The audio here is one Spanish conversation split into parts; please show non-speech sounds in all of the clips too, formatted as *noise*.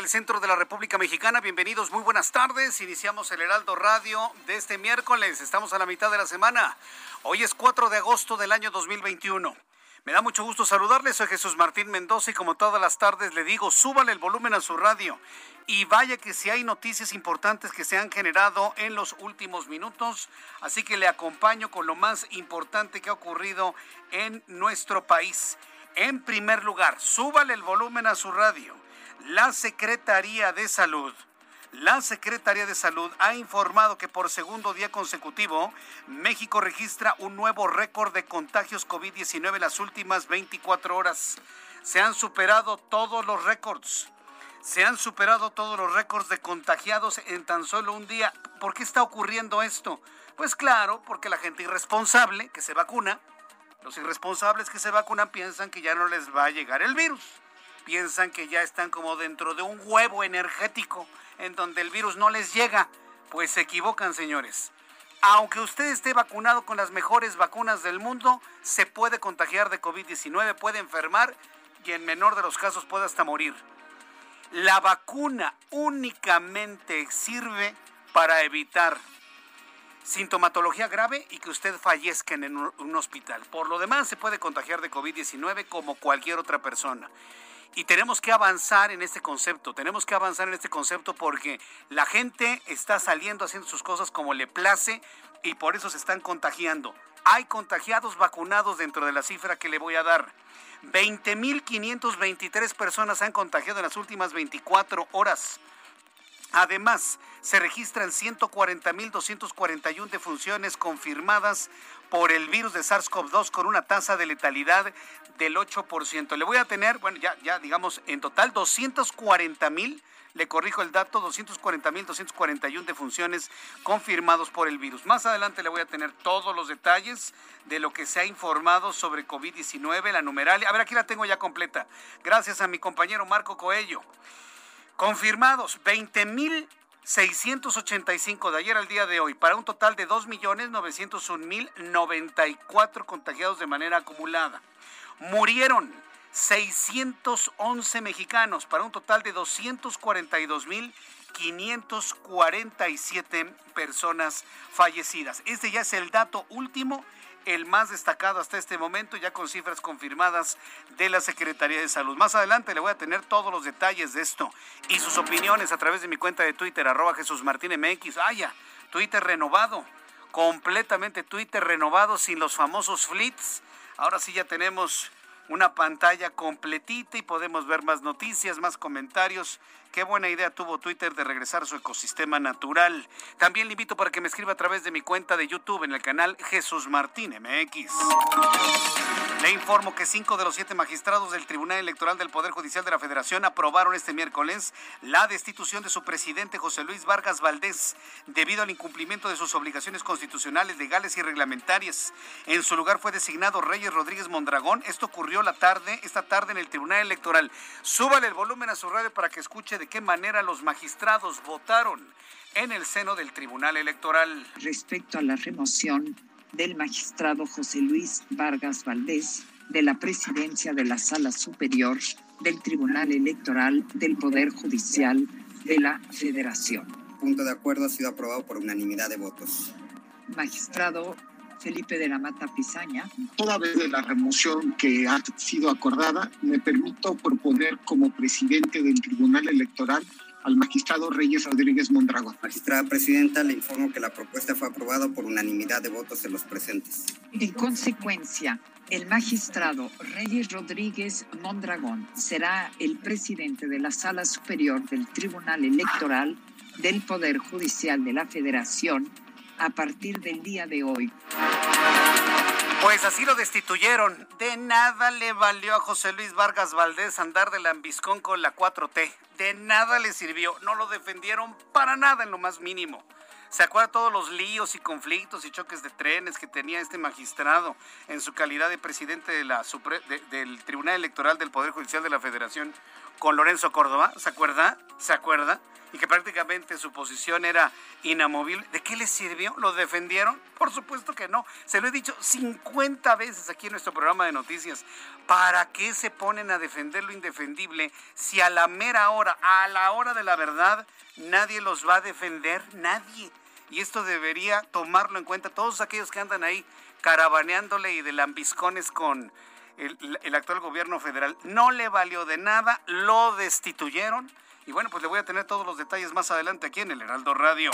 Del centro de la República Mexicana. Bienvenidos, muy buenas tardes. Iniciamos el Heraldo Radio de este miércoles. Estamos a la mitad de la semana. Hoy es 4 de agosto del año 2021. Me da mucho gusto saludarles. Soy Jesús Martín Mendoza y como todas las tardes le digo, súbale el volumen a su radio. Y vaya que si hay noticias importantes que se han generado en los últimos minutos, así que le acompaño con lo más importante que ha ocurrido en nuestro país. En primer lugar, súbale el volumen a su radio. La Secretaría de Salud. La Secretaría de Salud ha informado que por segundo día consecutivo, México registra un nuevo récord de contagios COVID-19 en las últimas 24 horas. Se han superado todos los récords. Se han superado todos los récords de contagiados en tan solo un día. ¿Por qué está ocurriendo esto? Pues claro, porque la gente irresponsable que se vacuna, los irresponsables que se vacunan piensan que ya no les va a llegar el virus. Piensan que ya están como dentro de un huevo energético en donde el virus no les llega. Pues se equivocan, señores. Aunque usted esté vacunado con las mejores vacunas del mundo, se puede contagiar de COVID-19, puede enfermar y en menor de los casos puede hasta morir. La vacuna únicamente sirve para evitar sintomatología grave y que usted fallezca en un hospital. Por lo demás, se puede contagiar de COVID-19 como cualquier otra persona. Y tenemos que avanzar en este concepto, tenemos que avanzar en este concepto porque la gente está saliendo haciendo sus cosas como le place y por eso se están contagiando. Hay contagiados vacunados dentro de la cifra que le voy a dar. 20.523 personas han contagiado en las últimas 24 horas. Además, se registran 140.241 defunciones confirmadas por el virus de SARS-CoV-2 con una tasa de letalidad del 8%. Le voy a tener, bueno, ya, ya digamos, en total 240.000, le corrijo el dato, 240.241 defunciones confirmados por el virus. Más adelante le voy a tener todos los detalles de lo que se ha informado sobre COVID-19, la numeralia. A ver, aquí la tengo ya completa. Gracias a mi compañero Marco Coello. Confirmados 20.685 de ayer al día de hoy, para un total de 2.901.094 contagiados de manera acumulada. Murieron 611 mexicanos, para un total de 242.547 personas fallecidas. Este ya es el dato último el más destacado hasta este momento, ya con cifras confirmadas de la Secretaría de Salud. Más adelante le voy a tener todos los detalles de esto y sus opiniones a través de mi cuenta de Twitter, arroba Jesús Martín MX. Vaya, Twitter renovado, completamente Twitter renovado sin los famosos flits. Ahora sí ya tenemos una pantalla completita y podemos ver más noticias, más comentarios Qué buena idea tuvo Twitter de regresar a su ecosistema natural. También le invito para que me escriba a través de mi cuenta de YouTube en el canal Jesús Martín MX. Le informo que cinco de los siete magistrados del Tribunal Electoral del Poder Judicial de la Federación aprobaron este miércoles la destitución de su presidente José Luis Vargas Valdés debido al incumplimiento de sus obligaciones constitucionales, legales y reglamentarias. En su lugar fue designado Reyes Rodríguez Mondragón. Esto ocurrió la tarde, esta tarde en el Tribunal Electoral. Súbale el volumen a su radio para que escuche de qué manera los magistrados votaron en el seno del Tribunal Electoral. Respecto a la remoción del magistrado José Luis Vargas Valdés de la presidencia de la Sala Superior del Tribunal Electoral del Poder Judicial de la Federación. Punto de acuerdo ha sido aprobado por unanimidad de votos. Magistrado Felipe de la Mata Pizaña. Toda vez de la remoción que ha sido acordada, me permito proponer como presidente del Tribunal Electoral al magistrado Reyes Rodríguez Mondragón. Magistrada Presidenta, le informo que la propuesta fue aprobada por unanimidad de votos de los presentes. En consecuencia, el magistrado Reyes Rodríguez Mondragón será el presidente de la Sala Superior del Tribunal Electoral del Poder Judicial de la Federación a partir del día de hoy. Pues así lo destituyeron. De nada le valió a José Luis Vargas Valdés andar de lambiscón con la 4T. De nada le sirvió. No lo defendieron para nada en lo más mínimo. ¿Se acuerda todos los líos y conflictos y choques de trenes que tenía este magistrado en su calidad de presidente del Tribunal Electoral del Poder Judicial de la Federación con Lorenzo Córdoba? ¿Se acuerda? ¿Se acuerda? y que prácticamente su posición era inamovible. ¿De qué les sirvió? ¿Lo defendieron? Por supuesto que no. Se lo he dicho 50 veces aquí en nuestro programa de noticias. ¿Para qué se ponen a defender lo indefendible si a la mera hora, a la hora de la verdad, nadie los va a defender? Nadie. Y esto debería tomarlo en cuenta todos aquellos que andan ahí caravaneándole y de lambiscones con el, actual gobierno federal. No le valió de nada, lo destituyeron y bueno, pues le voy a tener todos los detalles más adelante aquí en el Heraldo Radio.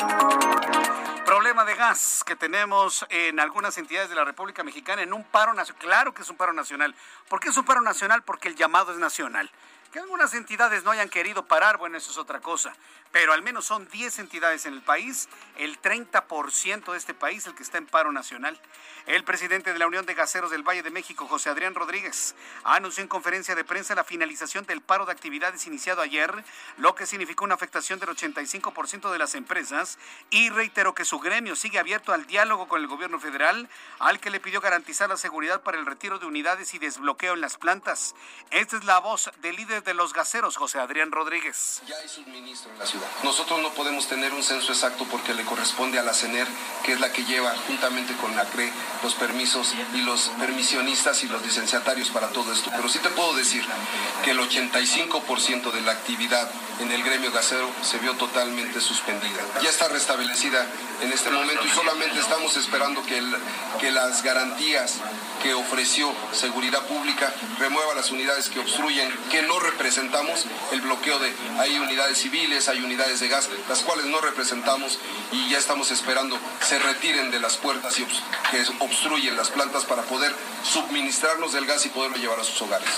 Problema de gas que tenemos en algunas entidades de la República Mexicana en un paro nacional. Claro que es un paro nacional. ¿Por qué es un paro nacional? Porque el llamado es nacional. Que algunas entidades no hayan querido parar, bueno, eso es otra cosa. Pero al menos son 10 entidades en el país, el 30% de este país el que está en paro nacional. El presidente de la Unión de Gaseros del Valle de México, José Adrián Rodríguez, anunció en conferencia de prensa la finalización del paro de actividades iniciado ayer, lo que significó una afectación del 85% de las empresas y reiteró que su gremio sigue abierto al diálogo con el gobierno federal, al que le pidió garantizar la seguridad para el retiro de unidades y desbloqueo en las plantas. Esta es la voz del líder de los gaseros, José Adrián Rodríguez. Ya hay suministro en la ciudad. Nosotros no podemos tener un censo exacto porque le corresponde a la CENER, que es la que lleva juntamente con la CRE los permisos y los permisionistas y los licenciatarios para todo esto. Pero sí te puedo decir que el 85% de la actividad en el gremio gasero se vio totalmente suspendida. Ya está restablecida en este momento y solamente estamos esperando que, que las garantías que ofreció Seguridad Pública remueva las unidades que obstruyen, que no representamos el bloqueo de... Hay unidades civiles, hay unidades de gas, las cuales no representamos y ya estamos esperando se retiren de las puertas y que obstruyen las plantas para poder suministrarnos del gas y poderlo llevar a sus hogares.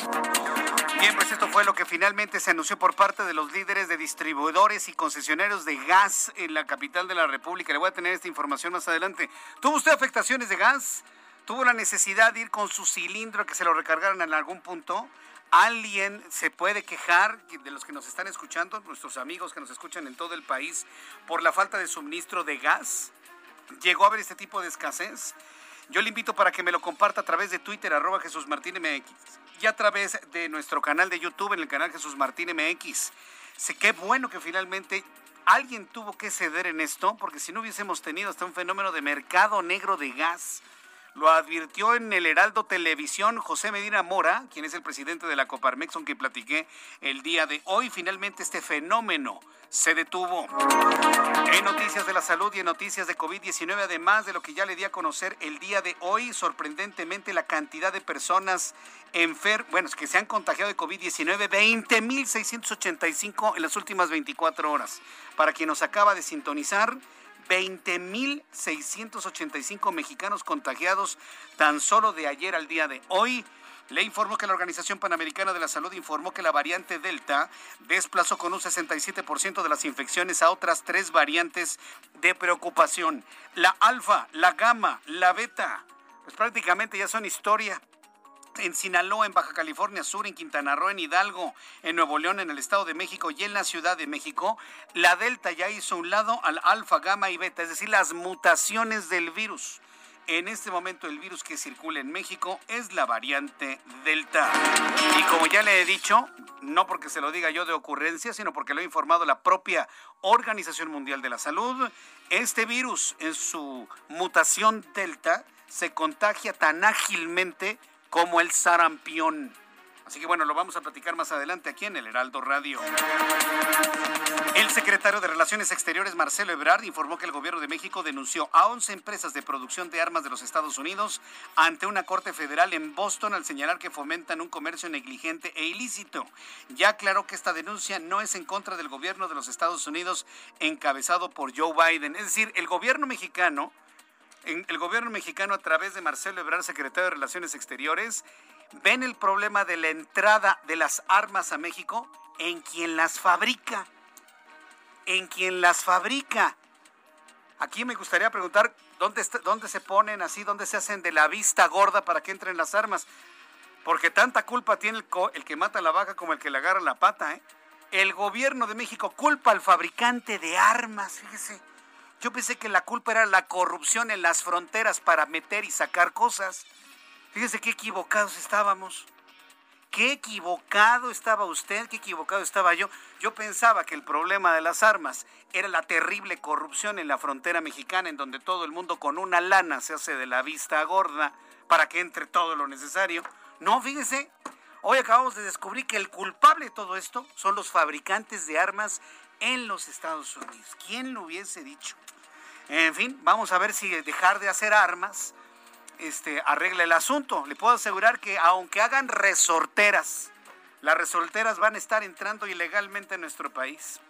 Bien, pues esto fue lo que finalmente se anunció por parte de los líderes de distribuidores y concesionarios de gas en la capital de la República. Le voy a tener esta información más adelante. ¿Tuvo usted afectaciones de gas? ¿Tuvo la necesidad de ir con su cilindro que se lo recargaran en algún punto? ¿Alguien se puede quejar de los que nos están escuchando, nuestros amigos que nos escuchan en todo el país, por la falta de suministro de gas? ¿Llegó a haber este tipo de escasez? Yo le invito para que me lo comparta a través de Twitter, arroba Jesús Martín MX, y a través de nuestro canal de YouTube, en el canal Jesús Martín MX. Sé qué bueno que finalmente alguien tuvo que ceder en esto, porque si no hubiésemos tenido hasta un fenómeno de mercado negro de gas. Lo advirtió en el Heraldo Televisión José Medina Mora, quien es el presidente de la Coparmex, con quien platiqué el día de hoy. Finalmente este fenómeno se detuvo. En noticias de la salud y en noticias de COVID-19, además de lo que ya le di a conocer el día de hoy, sorprendentemente la cantidad de personas enfermas, bueno, que se han contagiado de COVID-19, 20.685 en las últimas 24 horas. Para quien nos acaba de sintonizar, 20.685 mexicanos contagiados tan solo de ayer al día de hoy. Le informó que la Organización Panamericana de la Salud informó que la variante Delta desplazó con un 67% de las infecciones a otras tres variantes de preocupación. La alfa, la gamma, la beta, pues prácticamente ya son historia en Sinaloa, en Baja California Sur, en Quintana Roo, en Hidalgo, en Nuevo León, en el Estado de México y en la Ciudad de México, la Delta ya hizo un lado al alfa, gamma y beta, es decir, las mutaciones del virus. En este momento el virus que circula en México es la variante Delta. Y como ya le he dicho, no porque se lo diga yo de ocurrencia, sino porque lo ha informado la propia Organización Mundial de la Salud, este virus en su mutación Delta se contagia tan ágilmente como el sarampión. Así que bueno, lo vamos a platicar más adelante aquí en el Heraldo Radio. El secretario de Relaciones Exteriores, Marcelo Ebrard, informó que el gobierno de México denunció a 11 empresas de producción de armas de los Estados Unidos ante una corte federal en Boston al señalar que fomentan un comercio negligente e ilícito. Ya aclaró que esta denuncia no es en contra del gobierno de los Estados Unidos encabezado por Joe Biden. Es decir, el gobierno mexicano el gobierno mexicano a través de Marcelo Ebrard, secretario de Relaciones Exteriores, ven el problema de la entrada de las armas a México en quien las fabrica. En quien las fabrica. Aquí me gustaría preguntar dónde, dónde se ponen así, dónde se hacen de la vista gorda para que entren las armas. Porque tanta culpa tiene el, que mata la vaca como el que le agarra la pata. ¿eh? El gobierno de México culpa al fabricante de armas, fíjese. Yo pensé que la culpa era la corrupción en las fronteras para meter y sacar cosas. Fíjese qué equivocados estábamos. Qué equivocado estaba usted, qué equivocado estaba yo. Yo pensaba que el problema de las armas era la terrible corrupción en la frontera mexicana, en donde todo el mundo con una lana se hace de la vista gorda para que entre todo lo necesario. No, fíjese, hoy acabamos de descubrir que el culpable de todo esto son los fabricantes de armas en los Estados Unidos. ¿Quién lo hubiese dicho? En fin, vamos a ver si dejar de hacer armas este, arregla el asunto. Le puedo asegurar que aunque hagan resorteras, las resorteras van a estar entrando ilegalmente en nuestro país.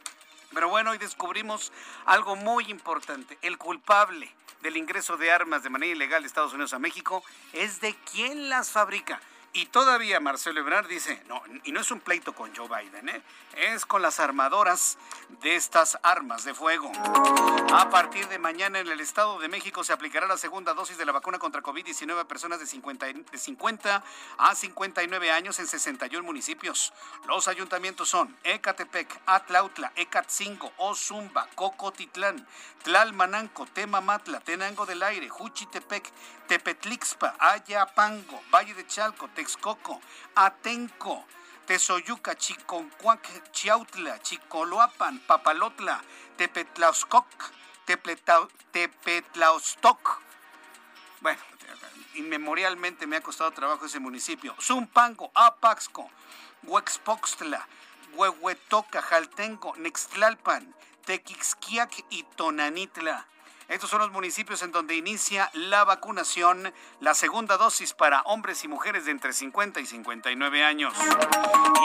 Pero bueno, hoy descubrimos algo muy importante. El culpable del ingreso de armas de manera ilegal de Estados Unidos a México es de quien las fabrica. Y todavía Marcelo Ebrard dice, no, y no es un pleito con Joe Biden, ¿eh? es con las armadoras de estas armas de fuego. A partir de mañana en el Estado de México se aplicará la segunda dosis de la vacuna contra COVID-19 a personas de 50, de 50 a 59 años en 61 municipios. Los ayuntamientos son Ecatepec, Atlautla, Ecatzingo, Ozumba, Cocotitlán, Tlalmananco, Temamatla, Tenango del Aire, Juchitepec, Tepetlixpa, Ayapango, Valle de Chalco, Texcoco, Atenco, Tezoyuca, Chiconcuac, Chiautla, Chicoloapan, Papalotla, Tepetlauscoc, Tepetlaostoc. Bueno, inmemorialmente me ha costado trabajo ese municipio. Zumpango, Apaxco, Huexpoxtla, Huehuetoca, Jaltenco, Nextlalpan, Tequixquiac y Tonanitla. Estos son los municipios en donde inicia la vacunación, la segunda dosis para hombres y mujeres de entre 50 y 59 años.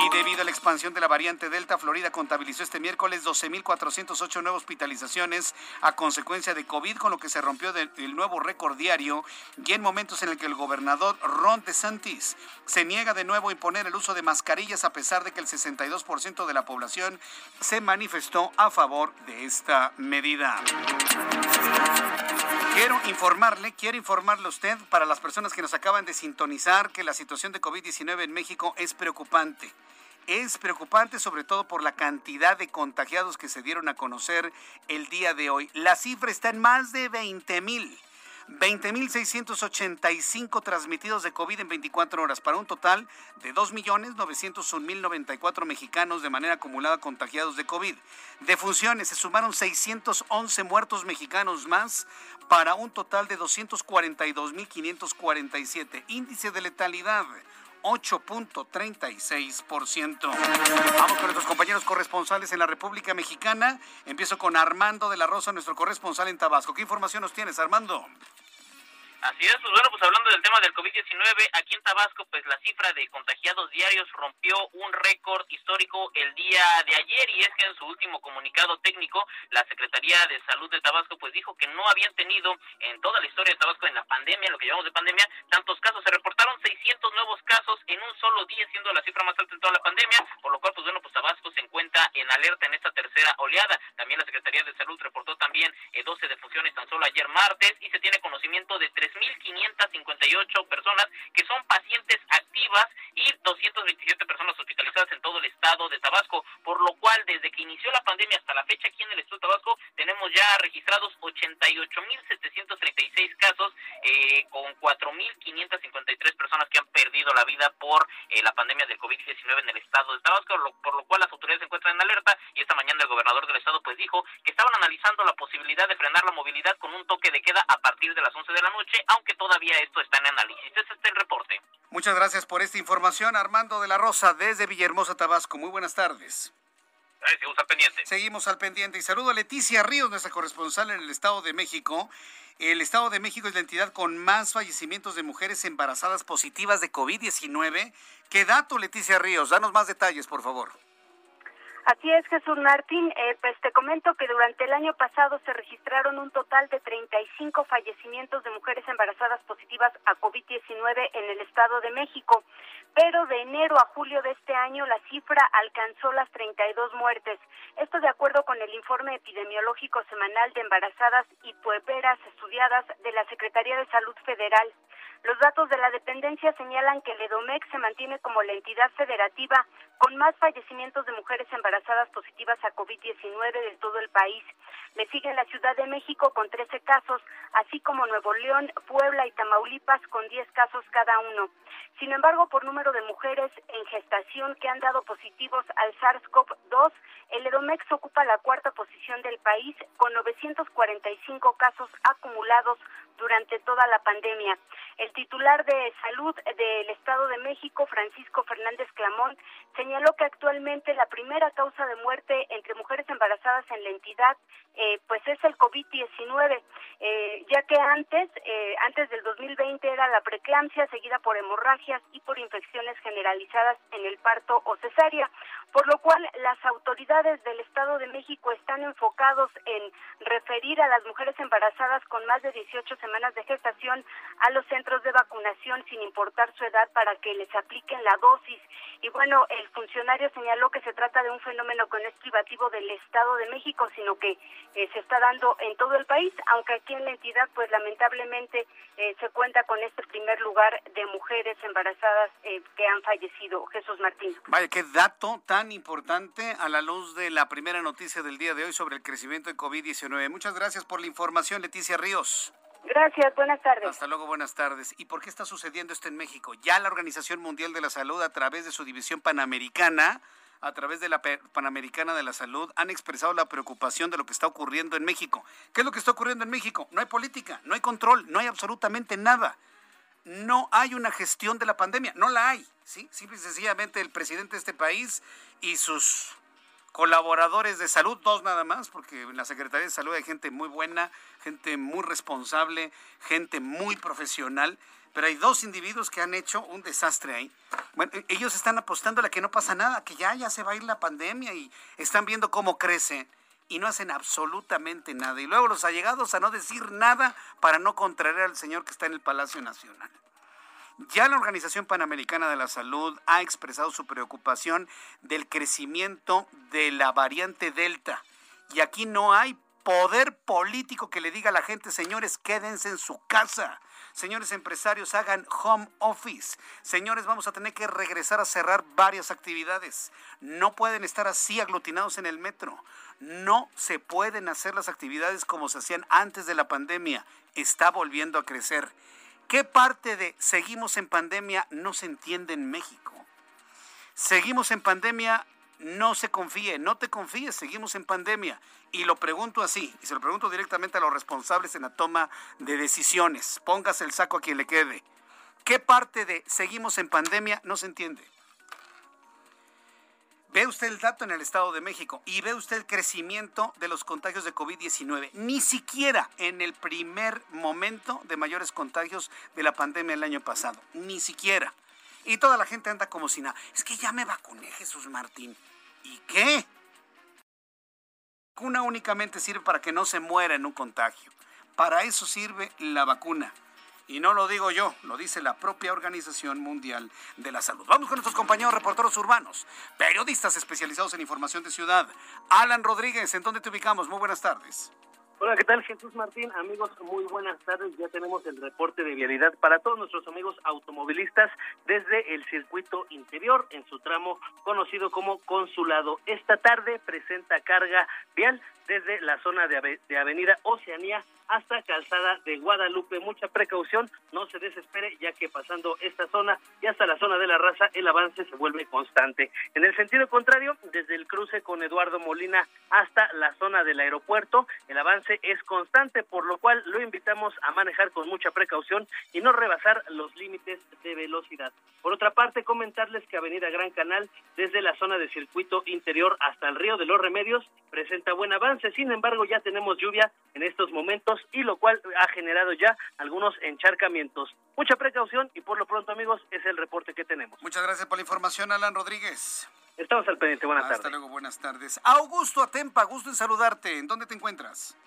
Y debido a la expansión de la variante Delta, Florida contabilizó este miércoles 12.408 nuevas hospitalizaciones a consecuencia de COVID, con lo que se rompió el nuevo récord diario y en momentos en el que el gobernador Ron DeSantis se niega de nuevo a imponer el uso de mascarillas a pesar de que el 62% de la población se manifestó a favor de esta medida. Quiero informarle, quiero informarle a usted, para las personas que nos acaban de sintonizar, que la situación de COVID-19 en México es preocupante. Es preocupante sobre todo por la cantidad de contagiados que se dieron a conocer el día de hoy. La cifra está en más de 20 mil. 20.685 transmitidos de COVID en 24 horas, para un total de 2.901.094 mexicanos de manera acumulada contagiados de COVID. De funciones se sumaron 611 muertos mexicanos más, para un total de 242.547. Índice de letalidad. 8.36%. Vamos con nuestros compañeros corresponsales en la República Mexicana. Empiezo con Armando de la Rosa, nuestro corresponsal en Tabasco. ¿Qué información nos tienes, Armando? Así es, pues bueno, pues hablando del tema del COVID-19, aquí en Tabasco, pues la cifra de contagiados diarios rompió un récord histórico el día de ayer y es que en su último comunicado técnico, la Secretaría de Salud de Tabasco pues dijo que no habían tenido en toda la historia de Tabasco en la pandemia, lo que llamamos de pandemia, tantos casos. Se reportaron 600 nuevos casos en un solo día, siendo la cifra más alta en toda la pandemia, por lo cual pues bueno, pues Tabasco se encuentra en alerta en esta tercera oleada. También la Secretaría de Salud reportó también 12 eh, defunciones tan solo ayer martes y se tiene conocimiento de tres 3.558 personas que son pacientes activas y 227 personas hospitalizadas en todo el estado de Tabasco, por lo cual desde que inició la pandemia hasta la fecha aquí en el estado de Tabasco tenemos ya registrados 88.736 casos eh, con 4.553 personas que han perdido la vida por eh, la pandemia del COVID-19 en el estado de Tabasco, por lo cual las autoridades se encuentran en alerta y esta mañana el gobernador del estado pues dijo que estaban analizando la posibilidad de frenar la movilidad con un toque de queda a partir de las 11 de la noche, aunque todavía esto está en análisis. Ese es el reporte. Muchas gracias por esta información, Armando de la Rosa, desde Villahermosa, Tabasco. Muy buenas tardes. seguimos al pendiente. Seguimos al pendiente. Y saludo a Leticia Ríos, nuestra corresponsal en el Estado de México. El Estado de México es la entidad con más fallecimientos de mujeres embarazadas positivas de COVID-19. ¿Qué dato, Leticia Ríos? Danos más detalles, por favor. Así es, Jesús Martín. Eh, pues te comento que durante el año pasado se registraron un total de 35 fallecimientos de mujeres embarazadas positivas a COVID-19 en el Estado de México, pero de enero a julio de este año la cifra alcanzó las 32 muertes. Esto de acuerdo con el informe epidemiológico semanal de embarazadas y puerperas estudiadas de la Secretaría de Salud Federal. Los datos de la dependencia señalan que el EDOMEX se mantiene como la entidad federativa con más fallecimientos de mujeres embarazadas positivas a COVID-19 de todo el país. Le sigue la Ciudad de México con 13 casos, así como Nuevo León, Puebla y Tamaulipas con 10 casos cada uno. Sin embargo, por número de mujeres en gestación que han dado positivos al SARS-CoV-2, el EDOMEX ocupa la cuarta posición del país con 945 casos acumulados durante toda la pandemia. Titular de salud del Estado de México, Francisco Fernández Clamón, señaló que actualmente la primera causa de muerte entre mujeres embarazadas en la entidad eh, pues es el COVID-19, eh, ya que antes, eh, antes del 2020 era la preeclampsia seguida por hemorragias y por infecciones generalizadas en el parto o cesárea, por lo cual las autoridades del Estado de México están enfocados en referir a las mujeres embarazadas con más de 18 semanas de gestación a los centros de vacunación sin importar su edad para que les apliquen la dosis. Y bueno, el funcionario señaló que se trata de un fenómeno que no es privativo del Estado de México, sino que eh, se está dando en todo el país, aunque aquí en la entidad, pues lamentablemente eh, se cuenta con este primer lugar de mujeres embarazadas eh, que han fallecido. Jesús Martín. Vaya, qué dato tan importante a la luz de la primera noticia del día de hoy sobre el crecimiento de COVID-19. Muchas gracias por la información, Leticia Ríos. Gracias, buenas tardes. Hasta luego, buenas tardes. ¿Y por qué está sucediendo esto en México? Ya la Organización Mundial de la Salud, a través de su división panamericana, a través de la Panamericana de la Salud, han expresado la preocupación de lo que está ocurriendo en México. ¿Qué es lo que está ocurriendo en México? No hay política, no hay control, no hay absolutamente nada. No hay una gestión de la pandemia, no la hay. ¿sí? Simple y sencillamente el presidente de este país y sus colaboradores de salud, dos nada más, porque en la Secretaría de Salud hay gente muy buena, gente muy responsable, gente muy profesional pero hay dos individuos que han hecho un desastre ahí. Bueno, e-, ellos están apostando a que no pasa nada, que ya, ya se va a ir la pandemia y están viendo cómo crece y no hacen absolutamente nada. Y luego los allegados a no decir nada para no contraer al señor que está en el Palacio Nacional. Ya la Organización Panamericana de la Salud ha expresado su preocupación del crecimiento de la variante Delta. Y aquí no hay poder político que le diga a la gente, señores, quédense en su casa. Señores empresarios, hagan home office. Señores, vamos a tener que regresar a cerrar varias actividades. No pueden estar así aglutinados en el metro. No se pueden hacer las actividades como se hacían antes de la pandemia. Está volviendo a crecer. ¿Qué parte de seguimos en pandemia no se entiende en México? Seguimos en pandemia no se confíe, no te confíes, seguimos en pandemia. Y lo pregunto así, y se lo pregunto directamente a los responsables en la toma de decisiones. Póngase el saco a quien le quede. ¿Qué parte de seguimos en pandemia no se entiende? Ve usted el dato en el Estado de México y ve usted el crecimiento de los contagios de COVID-19. Ni siquiera en el primer momento de mayores contagios de la pandemia el año pasado. Ni siquiera. Y toda la gente anda como si nada. Es que ya me vacuné, Jesús Martín. ¿Y qué? La vacuna únicamente sirve para que no se muera en un contagio. Para eso sirve la vacuna. Y no lo digo yo, lo dice la propia Organización Mundial de la Salud. Vamos con nuestros compañeros reporteros urbanos, periodistas especializados en información de ciudad. Alan Rodríguez, ¿en dónde te ubicamos? Muy buenas tardes. Hola, ¿qué tal Jesús Martín? Amigos, muy buenas tardes. Ya tenemos el reporte de vialidad para todos nuestros amigos automovilistas desde el circuito interior en su tramo conocido como Consulado. Esta tarde presenta carga vial desde la zona de, Avenida Oceanía hasta Calzada de Guadalupe. Mucha precaución, no se desespere, ya que pasando esta zona y hasta la zona de la raza, el avance se vuelve constante. En el sentido contrario, desde el cruce con Eduardo Molina hasta la zona del aeropuerto, el avance es constante, por lo cual lo invitamos a manejar con mucha precaución y no rebasar los límites de velocidad. Por otra parte, comentarles que Avenida Gran Canal, desde la zona de circuito interior hasta el río de los Remedios, presenta buen avance. Sin embargo, ya tenemos lluvia en estos momentos y lo cual ha generado ya algunos encharcamientos. Mucha precaución y por lo pronto, amigos, es el reporte que tenemos. Muchas gracias por la información, Alan Rodríguez. Estamos al pendiente. Buenas Hasta tardes. luego, buenas tardes. Augusto Atempa, gusto en saludarte. ¿En dónde te encuentras?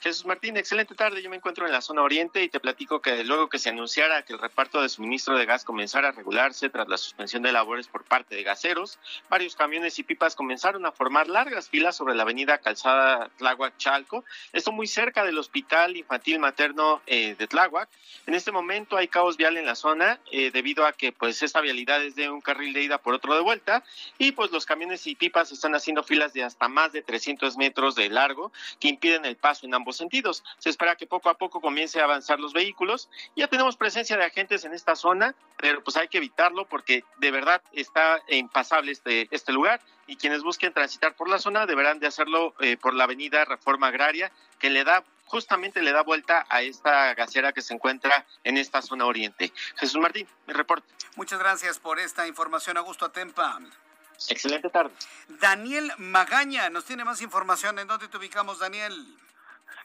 Jesús Martín, excelente tarde. Yo me encuentro en la zona oriente y te platico que luego que se anunciara que el reparto de suministro de gas comenzara a regularse tras la suspensión de labores por parte de gaseros, varios camiones y pipas comenzaron a formar largas filas sobre la avenida Calzada Tláhuac Chalco, esto muy cerca del Hospital Infantil Materno eh, de Tláhuac. En este momento hay caos vial en la zona eh, debido a que pues esta vialidad es de un carril de ida por otro de vuelta y pues los camiones y pipas están haciendo filas de hasta más de 300 metros de largo que impiden el paso en ambos sentidos. Se espera que poco a poco comience a avanzar los vehículos. Ya tenemos presencia de agentes en esta zona, pero pues hay que evitarlo porque de verdad está impasable este, este lugar y quienes busquen transitar por la zona deberán de hacerlo eh, por la avenida Reforma Agraria que le da justamente le da vuelta a esta gasera que se encuentra en esta zona oriente. Jesús Martín, mi reporte. Muchas gracias por esta información, Augusto Atempa. Excelente tarde. Daniel Magaña nos tiene más información. ¿En dónde te ubicamos, Daniel?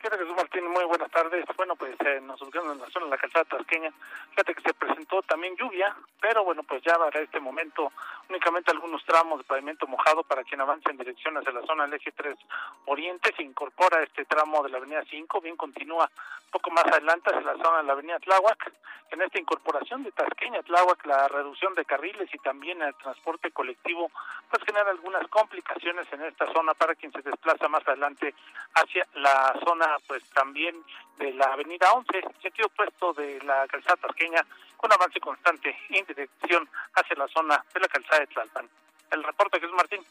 ¿Qué tal, Jesús Martín? Muy buenas tardes. Bueno, pues eh, nos ubicamos en la zona de la calzada tasqueña. Fíjate que se presentó también lluvia, pero bueno, pues ya para este momento únicamente algunos tramos de pavimento mojado para quien avance en dirección hacia la zona del eje 3 Oriente. Se incorpora este tramo de la avenida 5, bien continúa poco más adelante hacia la zona de la avenida Tláhuac. En esta incorporación de Tasqueña, Tláhuac, la reducción de carriles y también el transporte colectivo, pues genera algunas complicaciones en esta zona para quien se desplaza más adelante hacia la zona pues también de la avenida 11, sentido opuesto de la calzada tasqueña, con avance constante en dirección hacia la zona de la calzada de Tlalpan. El reporte que es Martín.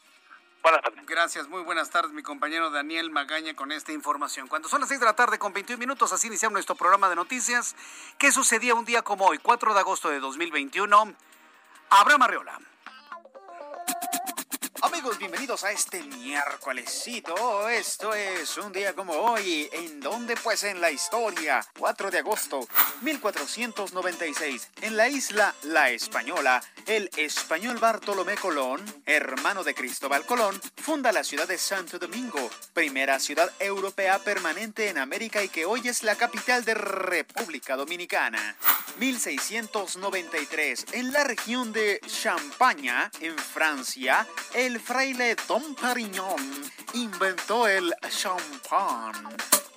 Buenas tardes. Gracias, muy buenas tardes, mi compañero Daniel Magaña, con esta información. Cuando son las 6 de la tarde con 21 minutos, así iniciamos nuestro programa de noticias. ¿Qué sucedía un día como hoy, 4 de agosto de 2021? Abraham Arreola. Amigos, bienvenidos a este miércolesito. Esto es un día como hoy. ¿En dónde? Pues en la historia. 4 de agosto 1496. En la isla La Española, el español Bartolomé Colón, hermano de Cristóbal Colón, funda la ciudad de Santo Domingo, primera ciudad europea permanente en América y que hoy es la capital de República Dominicana. 1693. En la región de Champaña, en Francia, el fraile Dom Perignon inventó el champán.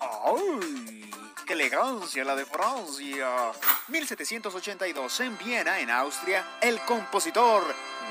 ¡Ay! ¡Qué elegancia la de Francia! 1782 en Viena, en Austria, el compositor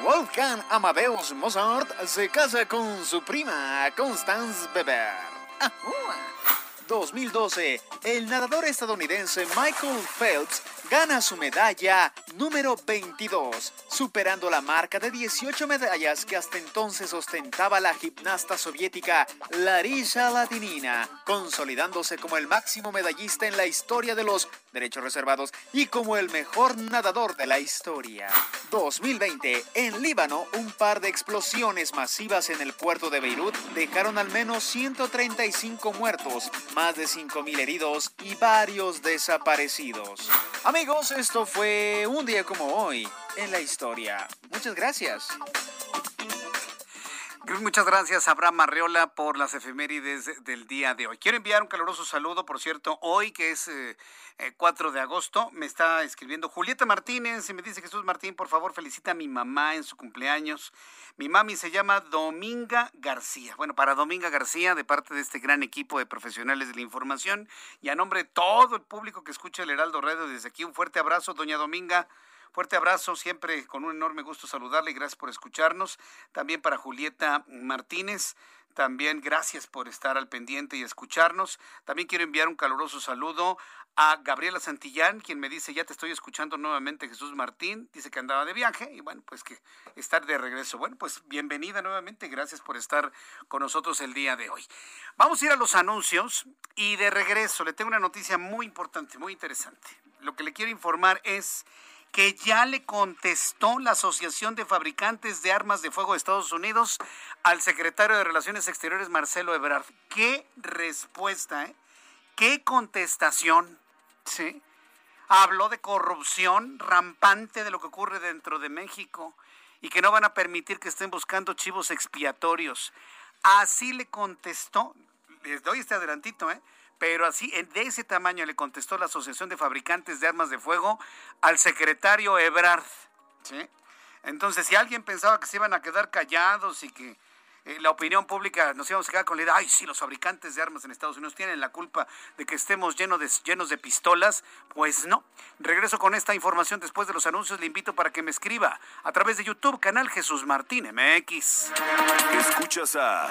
Wolfgang Amadeus Mozart se casa con su prima Constance Weber. ¡Ajúa! 2012, el nadador estadounidense Michael Phelps gana su medalla número 22, superando la marca de 18 medallas que hasta entonces ostentaba la gimnasta soviética Larisa Latinina, consolidándose como el máximo medallista en la historia de los derechos reservados y como el mejor nadador de la historia. 2020, en Líbano, un par de explosiones masivas en el puerto de Beirut dejaron al menos 135 muertos, más de 5.000 heridos y varios desaparecidos. Amigos, esto fue un día como hoy en la historia. Muchas gracias. Muchas gracias, Abraham Arreola, por las efemérides del día de hoy. Quiero enviar un caluroso saludo, por cierto, hoy que es eh, eh, 4 de agosto, me está escribiendo Julieta Martínez y me dice Jesús Martín, por favor, felicita a mi mamá en su cumpleaños. Mi mami se llama Dominga García. Bueno, para Dominga García, de parte de este gran equipo de profesionales de la información y a nombre de todo el público que escucha el Heraldo Radio desde aquí, un fuerte abrazo, doña Dominga. Fuerte abrazo, siempre con un enorme gusto saludarle y gracias por escucharnos. También para Julieta Martínez, también gracias por estar al pendiente y escucharnos. También quiero enviar un caluroso saludo a Gabriela Santillán, quien me dice, ya te estoy escuchando nuevamente, Jesús Martín, dice que andaba de viaje y bueno, pues que estar de regreso. Bueno, pues bienvenida nuevamente, gracias por estar con nosotros el día de hoy. Vamos a ir a los anuncios y de regreso le tengo una noticia muy importante, muy interesante. Lo que le quiero informar es que ya le contestó la Asociación de Fabricantes de Armas de Fuego de Estados Unidos al secretario de Relaciones Exteriores, Marcelo Ebrard. ¿Qué respuesta, eh? ¿Qué contestación? ¿Sí? Habló de corrupción rampante de lo que ocurre dentro de México y que no van a permitir que estén buscando chivos expiatorios. Así le contestó, les doy este adelantito, ¿eh? Pero así, de ese tamaño le contestó la Asociación de Fabricantes de Armas de Fuego al secretario Ebrard. Entonces, si alguien pensaba que se iban a quedar callados y que eh, la opinión pública nos íbamos a quedar con la idea, ay, sí, los fabricantes de armas en Estados Unidos tienen la culpa de que estemos llenos de, llenos de pistolas, pues no. Regreso con esta información después de los anuncios. Le invito para que me escriba a través de YouTube, canal Jesús Martín MX. Escuchas a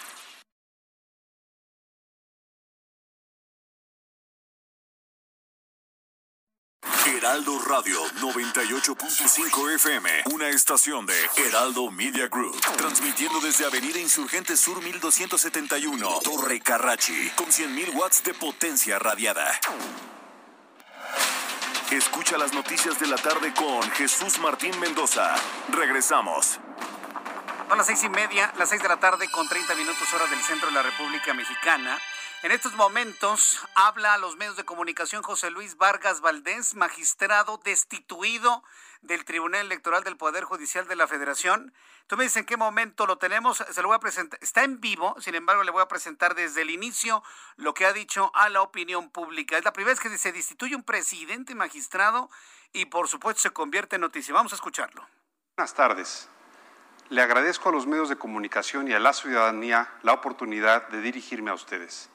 Heraldo Radio 98.5 FM, una estación de Heraldo Media Group, transmitiendo desde Avenida Insurgente Sur 1271, Torre Carrachi, con 100.000 watts de potencia radiada. Escucha las noticias de la tarde con Jesús Martín Mendoza. Regresamos. Son las seis y media, las seis de la tarde con 30 minutos hora del centro de la República Mexicana. En estos momentos habla a los medios de comunicación José Luis Vargas Valdés, magistrado destituido del Tribunal Electoral del Poder Judicial de la Federación. Tú me dices en qué momento lo tenemos, se lo voy a presentar, está en vivo, sin embargo le voy a presentar desde el inicio lo que ha dicho a la opinión pública. Es la primera vez que se destituye un presidente magistrado y por supuesto se convierte en noticia. Vamos a escucharlo. Buenas tardes. Le agradezco a los medios de comunicación y a la ciudadanía la oportunidad de dirigirme a ustedes.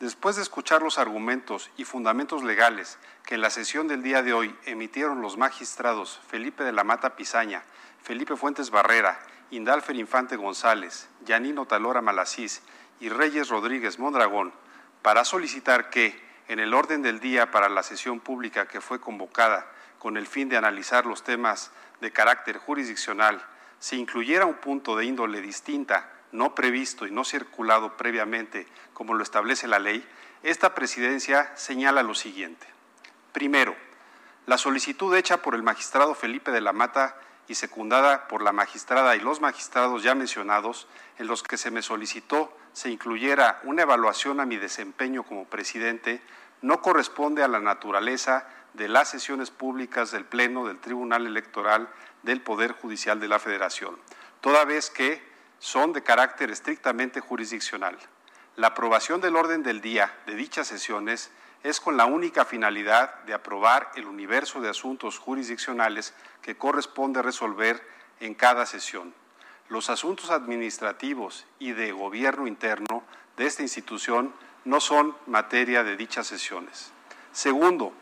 Después de escuchar los argumentos y fundamentos legales que en la sesión del día de hoy emitieron los magistrados Felipe de la Mata Pizaña, Felipe Fuentes Barrera, Indalfer Infante González, Yanino Talora Malasís y Reyes Rodríguez Mondragón, para solicitar que, en el orden del día para la sesión pública que fue convocada con el fin de analizar los temas de carácter jurisdiccional, se incluyera un punto de índole distinta no previsto y no circulado previamente como lo establece la ley, esta presidencia señala lo siguiente. Primero, la solicitud hecha por el magistrado Felipe de la Mata y secundada por la magistrada y los magistrados ya mencionados, en los que se me solicitó se incluyera una evaluación a mi desempeño como presidente, no corresponde a la naturaleza de las sesiones públicas del Pleno del Tribunal Electoral del Poder Judicial de la Federación, toda vez que son de carácter estrictamente jurisdiccional. La aprobación del orden del día de dichas sesiones es con la única finalidad de aprobar el universo de asuntos jurisdiccionales que corresponde resolver en cada sesión. Los asuntos administrativos y de gobierno interno de esta institución no son materia de dichas sesiones. Segundo,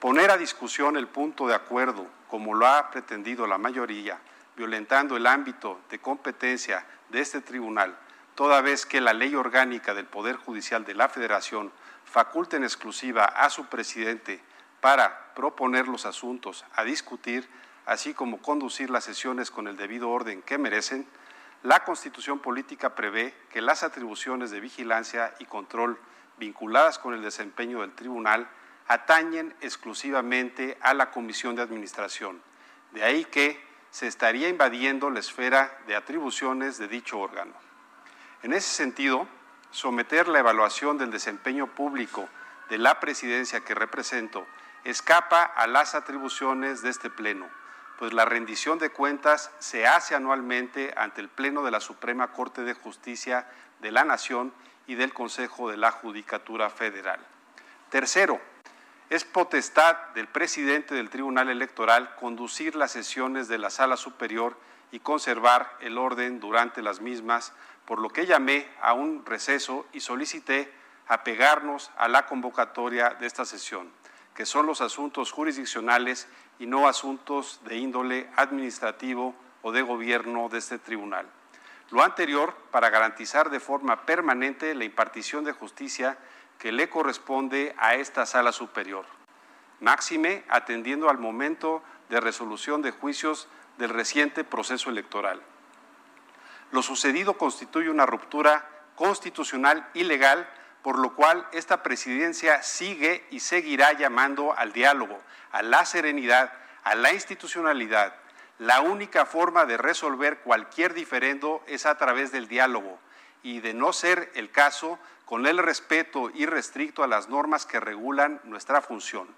poner a discusión el punto de acuerdo, como lo ha pretendido la mayoría, violentando el ámbito de competencia de este tribunal, toda vez que la ley orgánica del Poder Judicial de la Federación faculta en exclusiva a su presidente para proponer los asuntos a discutir, así como conducir las sesiones con el debido orden que merecen, la Constitución Política prevé que las atribuciones de vigilancia y control vinculadas con el desempeño del tribunal atañen exclusivamente a la Comisión de Administración. De ahí que se estaría invadiendo la esfera de atribuciones de dicho órgano. En ese sentido, someter la evaluación del desempeño público de la presidencia que represento escapa a las atribuciones de este Pleno, pues la rendición de cuentas se hace anualmente ante el Pleno de la Suprema Corte de Justicia de la Nación y del Consejo de la Judicatura Federal. Tercero, Es potestad del presidente del Tribunal Electoral conducir las sesiones de la Sala Superior y conservar el orden durante las mismas, por lo que llamé a un receso y solicité apegarnos a la convocatoria de esta sesión, que son los asuntos jurisdiccionales y no asuntos de índole administrativo o de gobierno de este tribunal. Lo anterior para garantizar de forma permanente la impartición de justicia que le corresponde a esta sala superior. Máxime atendiendo al momento de resolución de juicios del reciente proceso electoral. Lo sucedido constituye una ruptura constitucional y legal, por lo cual esta presidencia sigue y seguirá llamando al diálogo, a la serenidad, a la institucionalidad. La única forma de resolver cualquier diferendo es a través del diálogo y de no ser el caso, con el respeto irrestricto a las normas que regulan nuestra función.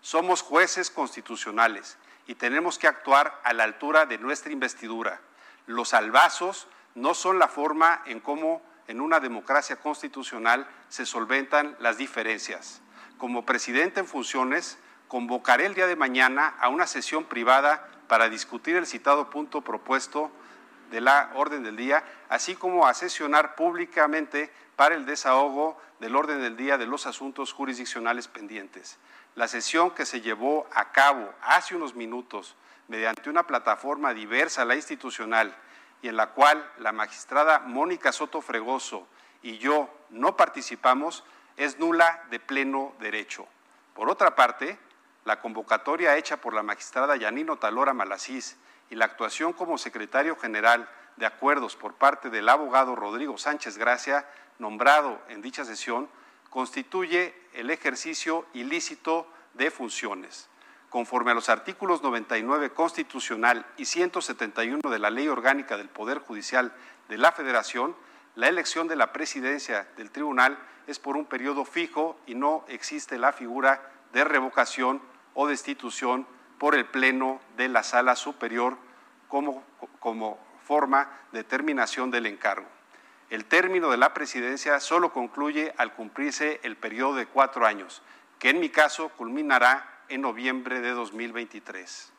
Somos jueces constitucionales y tenemos que actuar a la altura de nuestra investidura. Los albazos no son la forma en cómo en una democracia constitucional se solventan las diferencias. Como presidente en funciones, convocaré el día de mañana a una sesión privada para discutir el citado punto propuesto de la orden del día, así como a sesionar públicamente para el desahogo del orden del día de los asuntos jurisdiccionales pendientes. La sesión que se llevó a cabo hace unos minutos mediante una plataforma diversa a la institucional y en la cual la magistrada Mónica Soto Fregoso y yo no participamos es nula de pleno derecho. Por otra parte, la convocatoria hecha por la magistrada Yanino Talora Malasís y la actuación como secretario general de acuerdos por parte del abogado Rodrigo Sánchez Gracia, nombrado en dicha sesión, constituye el ejercicio ilícito de funciones. Conforme a los artículos 99 constitucional y 171 de la Ley Orgánica del Poder Judicial de la Federación, la elección de la presidencia del tribunal es por un periodo fijo y no existe la figura de revocación o destitución por el Pleno de la Sala Superior como, como forma de terminación del encargo. El término de la presidencia solo concluye al cumplirse el periodo de cuatro años, que en mi caso culminará en noviembre de 2023.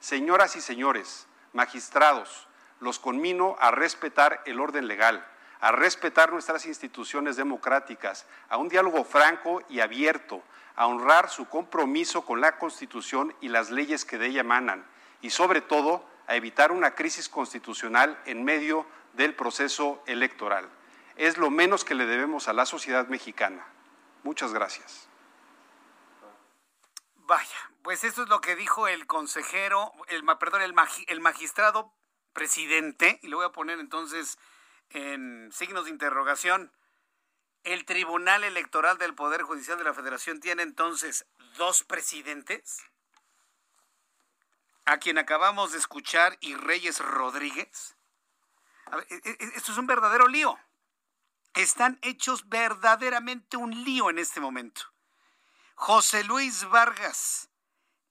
Señoras y señores, magistrados, los conmino a respetar el orden legal, a respetar nuestras instituciones democráticas, a un diálogo franco y abierto, a honrar su compromiso con la Constitución y las leyes que de ella emanan, y sobre todo a evitar una crisis constitucional en medio del proceso electoral. Es lo menos que le debemos a la sociedad mexicana. Muchas gracias. Vaya, pues esto es lo que dijo el consejero, el perdón, el, el magistrado presidente, y lo voy a poner entonces en signos de interrogación. ¿El Tribunal Electoral del Poder Judicial de la Federación tiene entonces dos presidentes? A quien acabamos de escuchar y Reyes Rodríguez. E, e, e, esto es un verdadero lío. Están hechos verdaderamente un lío en este momento. José Luis Vargas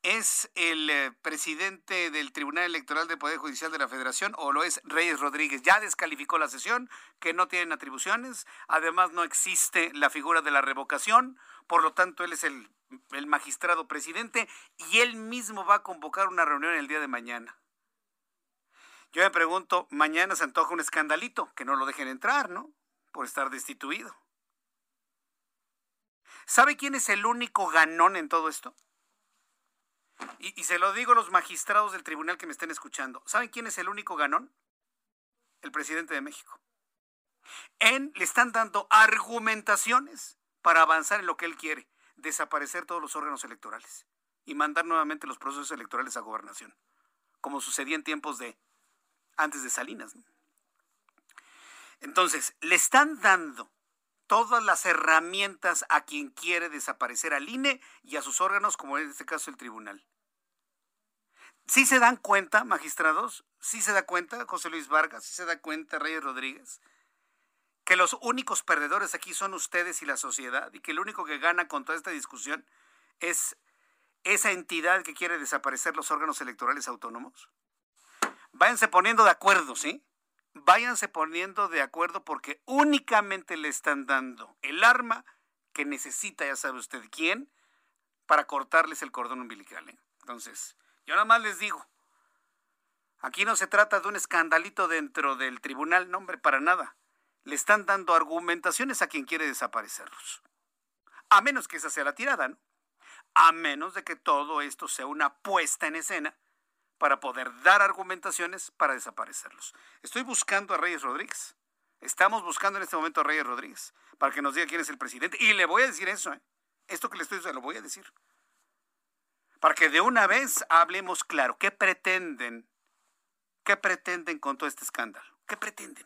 es el eh, presidente del Tribunal Electoral del Poder Judicial de la Federación o lo es Reyes Rodríguez. Ya descalificó la sesión, que no tienen atribuciones. Además, no existe la figura de la revocación. Por lo tanto, él es el, el magistrado presidente y él mismo va a convocar una reunión el día de mañana. Yo me pregunto, mañana se antoja un escandalito, que no lo dejen entrar, ¿no? Por estar destituido. ¿Sabe quién es el único ganón en todo esto? Y, se lo digo a los magistrados del tribunal que me estén escuchando. ¿Saben quién es el único ganón? El presidente de México. En, le están dando argumentaciones para avanzar en lo que él quiere, desaparecer todos los órganos electorales y mandar nuevamente los procesos electorales a gobernación, como sucedía en tiempos de antes de Salinas. Entonces, le están dando todas las herramientas a quien quiere desaparecer al INE y a sus órganos, como en este caso el tribunal. ¿Sí se dan cuenta, magistrados? ¿Sí se da cuenta José Luis Vargas? ¿Sí se da cuenta Reyes Rodríguez? Que los únicos perdedores aquí son ustedes y la sociedad y que el único que gana con toda esta discusión es esa entidad que quiere desaparecer los órganos electorales autónomos. Váyanse poniendo de acuerdo, ¿sí? váyanse poniendo de acuerdo porque únicamente le están dando el arma que necesita, ya sabe usted quién, para cortarles el cordón umbilical. ¿eh? Entonces, yo nada más les digo, aquí no se trata de un escandalito dentro del tribunal, no hombre, para nada. Le están dando argumentaciones a quien quiere desaparecerlos. A menos que esa sea la tirada, ¿no? A menos de que todo esto sea una puesta en escena para poder dar argumentaciones para desaparecerlos. Estoy buscando a Reyes Rodríguez. Estamos buscando en este momento a Reyes Rodríguez para que nos diga quién es el presidente. Y le voy a decir eso, ¿eh? Esto que le estoy diciendo, lo voy a decir. Para que de una vez hablemos claro. ¿Qué pretenden? ¿Qué pretenden con todo este escándalo? ¿Qué pretenden?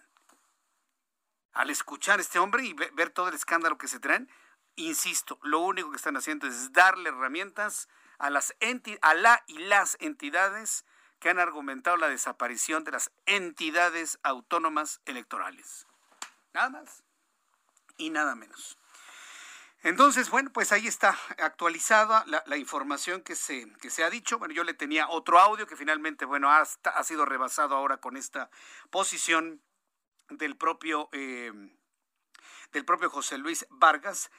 Al escuchar a este hombre y ver todo el escándalo que se traen, insisto, lo único que están haciendo es darle herramientas a, las a la y las entidades que han argumentado la desaparición de las entidades autónomas electorales. Nada más y nada menos. Entonces, bueno, pues ahí está actualizada la, información que se, que se ha dicho. Bueno, yo le tenía otro audio que finalmente, bueno, ha, sido rebasado ahora con esta posición del propio, eh, del propio José Luis Vargas,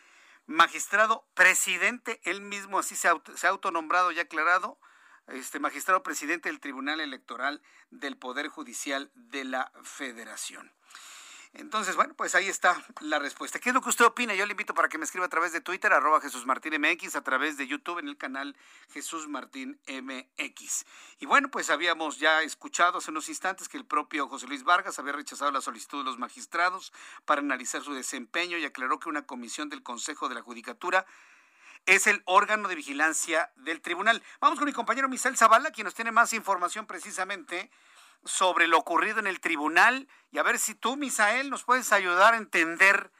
magistrado presidente, él mismo así se, se ha autonombrado y aclarado, este magistrado presidente del Tribunal Electoral del Poder Judicial de la Federación. Entonces, bueno, pues ahí está la respuesta. ¿Qué es lo que usted opina? Yo le invito para que me escriba a través de Twitter, arroba Jesús Martín MX, a través de YouTube en el canal Jesús Martín MX. Y bueno, pues habíamos ya escuchado hace unos instantes que el propio José Luis Vargas había rechazado la solicitud de los magistrados para analizar su desempeño y aclaró que una comisión del Consejo de la Judicatura es el órgano de vigilancia del tribunal. Vamos con mi compañero Misael Zavala, quien nos tiene más información precisamente sobre lo ocurrido en el tribunal y a ver si tú, Misael, nos puedes ayudar a entender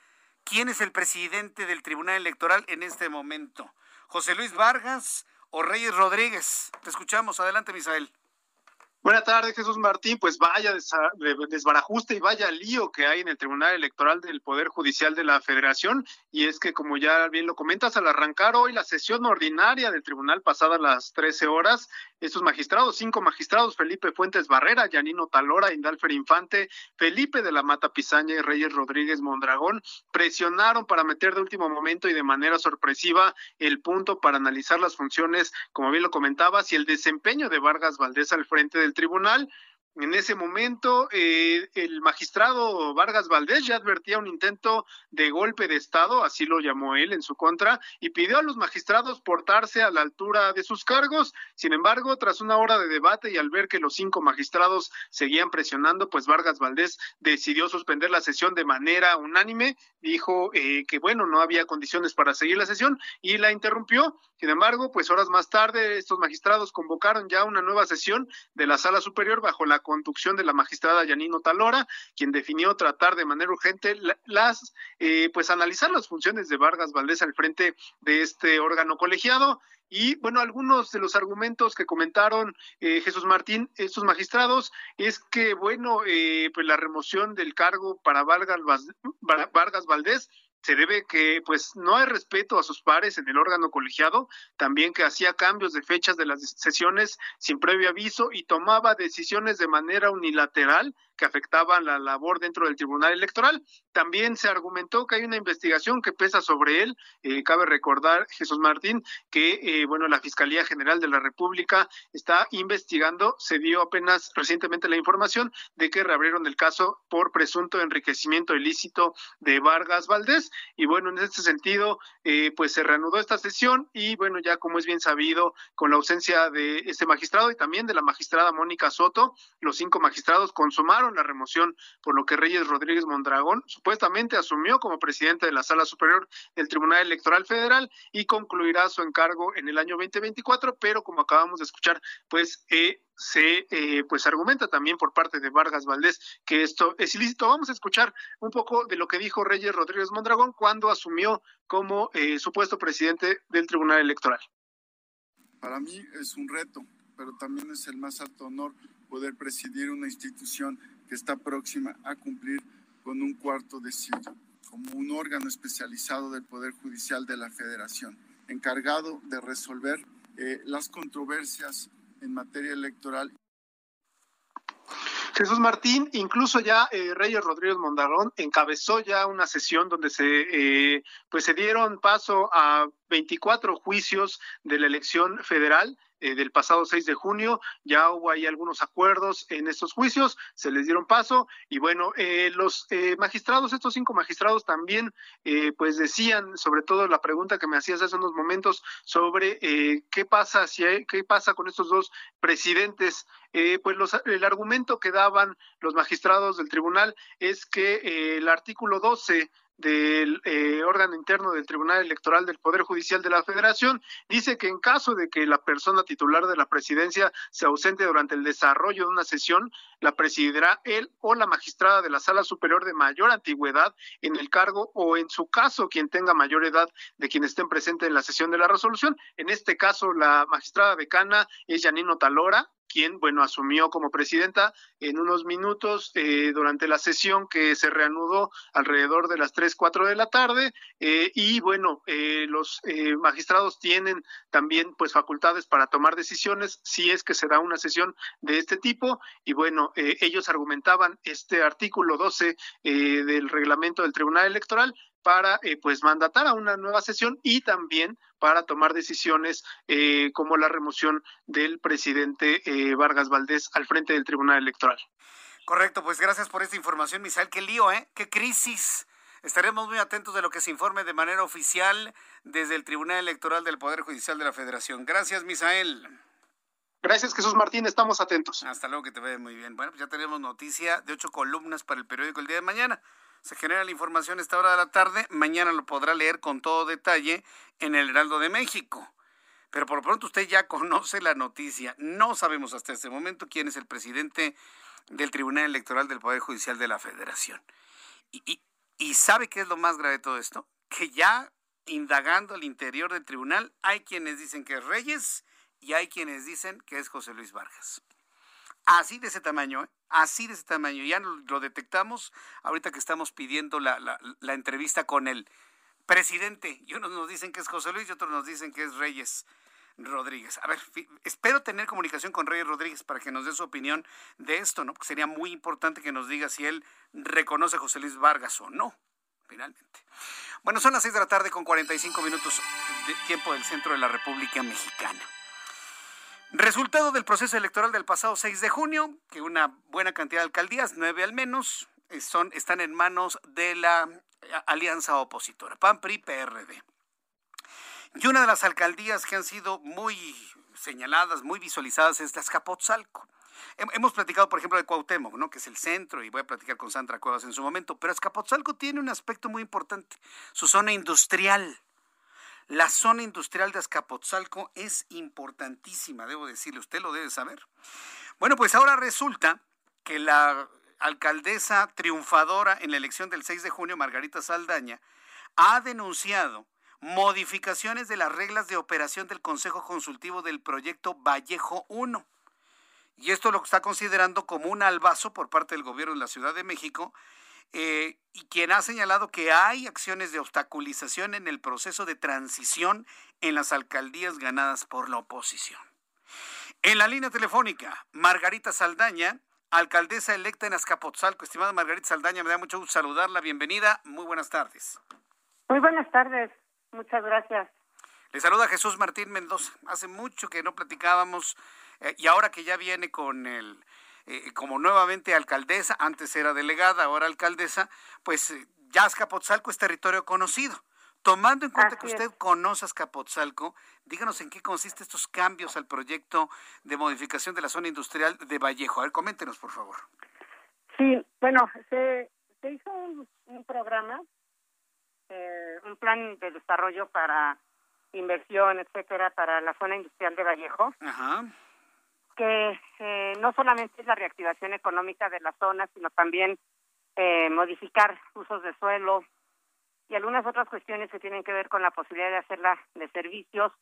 quién es el presidente del Tribunal Electoral en este momento. José Luis Vargas o Reyes Rodríguez. Te escuchamos. Adelante, Misael. Buenas tardes, Jesús Martín. Pues vaya desbarajuste y vaya lío que hay en el Tribunal Electoral del Poder Judicial de la Federación. Y es que, como ya bien lo comentas, al arrancar hoy la sesión ordinaria del tribunal pasada las 13 horas, estos magistrados, cinco magistrados, Felipe Fuentes Barrera, Yanino Talora, Indalfer Infante, Felipe de la Mata Pizaña y Reyes Rodríguez Mondragón, presionaron para meter de último momento y de manera sorpresiva el punto para analizar las funciones, como bien lo comentabas, y el desempeño de Vargas Valdés al frente del tribunal. En ese momento, eh, el magistrado Vargas Valdés ya advertía un intento de golpe de Estado, así lo llamó él en su contra, y pidió a los magistrados portarse a la altura de sus cargos. Sin embargo, tras una hora de debate y al ver que los cinco magistrados seguían presionando, pues Vargas Valdés decidió suspender la sesión de manera unánime, dijo eh, que bueno, no había condiciones para seguir la sesión y la interrumpió. Sin embargo, pues horas más tarde, estos magistrados convocaron ya una nueva sesión de la sala superior bajo la conducción de la magistrada Yanino Talora, quien definió tratar de manera urgente las, eh, pues analizar las funciones de Vargas Valdés al frente de este órgano colegiado. Y bueno, algunos de los argumentos que comentaron eh, Jesús Martín, estos magistrados, es que bueno, eh, pues la remoción del cargo para Vargas, Vargas Valdés se debe que pues no hay respeto a sus pares en el órgano colegiado, también que hacía cambios de fechas de las sesiones sin previo aviso y tomaba decisiones de manera unilateral que afectaban la labor dentro del Tribunal Electoral. También se argumentó que hay una investigación que pesa sobre él. Eh, cabe recordar, Jesús Martín, que eh, bueno, la Fiscalía General de la República está investigando, se dio apenas recientemente la información de que reabrieron el caso por presunto enriquecimiento ilícito de Vargas Valdés. Y bueno, en este sentido, eh, pues se reanudó esta sesión y bueno, ya como es bien sabido, con la ausencia de este magistrado y también de la magistrada Mónica Soto, los cinco magistrados consumaron la remoción, por lo que Reyes Rodríguez Mondragón supuestamente asumió como presidente de la Sala Superior del Tribunal Electoral Federal y concluirá su encargo en el año 2024, pero como acabamos de escuchar, pues eh, se eh, pues argumenta también por parte de Vargas Valdés que esto es ilícito. Vamos a escuchar un poco de lo que dijo Reyes Rodríguez Mondragón cuando asumió como eh, supuesto presidente del Tribunal Electoral. Para mí es un reto, pero también es el más alto honor poder presidir una institución que está próxima a cumplir con un cuarto de siglo, como un órgano especializado del Poder Judicial de la Federación, encargado de resolver eh, las controversias en materia electoral. Jesús Martín, incluso ya eh, Reyes Rodríguez Mondarón encabezó ya una sesión donde se eh, pues se dieron paso a 24 juicios de la elección federal eh, del pasado 6 de junio. Ya hubo ahí algunos acuerdos en estos juicios, se les dieron paso y bueno, eh, los eh, magistrados, estos cinco magistrados también pues decían, sobre todo la pregunta que me hacías hace unos momentos sobre qué pasa si hay, qué pasa con estos dos presidentes. pues los, el argumento que daban los magistrados del tribunal es que el artículo 12 del eh, órgano interno del Tribunal Electoral del Poder Judicial de la Federación, dice que en caso de que la persona titular de la presidencia se ausente durante el desarrollo de una sesión, la presidirá él o la magistrada de la Sala Superior de mayor antigüedad en el cargo o en su caso quien tenga mayor edad de quien estén presente en la sesión de la resolución. En este caso, la magistrada decana es Janino Talora, quien, bueno, asumió como presidenta en unos minutos eh, durante la sesión que se reanudó alrededor de las 3, 4 de la tarde. Eh, y bueno, eh, los magistrados tienen también pues facultades para tomar decisiones si es que se da una sesión de este tipo. Y bueno, ellos argumentaban este artículo 12 del reglamento del Tribunal Electoral para eh, pues mandatar a una nueva sesión y también para tomar decisiones eh, como la remoción del presidente eh, Vargas Valdés al frente del Tribunal Electoral. Correcto, pues gracias por esta información, Misael. Qué lío, ¿eh? Qué crisis. Estaremos muy atentos de lo que se informe de manera oficial desde el Tribunal Electoral del Poder Judicial de la Federación. Gracias, Misael. Gracias, Jesús Martín. Estamos atentos. Hasta luego, que te vea muy bien. Bueno, pues ya tenemos noticia de ocho columnas para el periódico el día de mañana se genera la información a esta hora de la tarde. Mañana lo podrá leer con todo detalle en el Heraldo de México. Pero por lo pronto usted ya *laughs* conoce la noticia. No sabemos hasta este momento quién es el presidente del Tribunal Electoral del Poder Judicial de la Federación. Y, ¿sabe qué es lo más grave de todo esto? Que ya indagando al interior del tribunal hay quienes dicen que es Reyes y hay quienes dicen que es José Luis Vargas. Así de ese tamaño, ¿eh? Así de ese tamaño. Ya lo detectamos ahorita que estamos pidiendo la, la, entrevista con el presidente. Y unos nos dicen que es José Luis y otros nos dicen que es Reyes. Rodríguez. A ver, espero tener comunicación con Reyes Rodríguez para que nos dé su opinión de esto, ¿no? Porque sería muy importante que nos diga si él reconoce a José Luis Vargas o no, finalmente. Bueno, son las seis de la tarde con 45 minutos de tiempo del centro de la República Mexicana. Resultado del proceso electoral del pasado 6 de junio, que una buena cantidad de alcaldías, nueve al menos, eh, son, están en manos de la eh, alianza opositora, PAN, PRI, PRD. Y una de las alcaldías que han sido muy señaladas, muy visualizadas es Azcapotzalco. Hemos platicado, por ejemplo, de Cuauhtémoc, ¿no? que es el centro, y voy a platicar con Sandra Cuevas en su momento, pero Azcapotzalco tiene un aspecto muy importante, su zona industrial. La zona industrial de Azcapotzalco es importantísima, debo decirle, usted lo debe saber. Bueno, pues ahora resulta que la alcaldesa triunfadora en la elección del 6 de junio, Margarita Saldaña, ha denunciado modificaciones de las reglas de operación del Consejo Consultivo del proyecto Vallejo 1. Y esto lo está considerando como un albazo por parte del gobierno de la Ciudad de México eh, y quien ha señalado que hay acciones de obstaculización en el proceso de transición en las alcaldías ganadas por la oposición. En la línea telefónica, Margarita Saldaña, alcaldesa electa en Azcapotzalco. Estimada Margarita Saldaña, me da mucho gusto saludarla. Bienvenida. Muy buenas tardes. Muy buenas tardes. Muchas gracias. Le saluda Jesús Martín Mendoza. Hace mucho que no platicábamos eh, y ahora que ya viene con el eh, como nuevamente alcaldesa, antes era delegada, ahora alcaldesa, pues eh, ya Azcapotzalco es territorio conocido. Tomando en cuenta que usted conoce Azcapotzalco, díganos en qué consiste estos cambios al proyecto de modificación de la zona industrial de Vallejo. A ver, coméntenos, por favor. Sí, bueno, se, hizo un, programa, eh, un plan de desarrollo para inversión, etcétera, para la zona industrial de Vallejo. Ajá que eh, no solamente es la reactivación económica de la zona, sino también eh, modificar usos de suelo y algunas otras cuestiones que tienen que ver con la posibilidad de hacerla de servicios,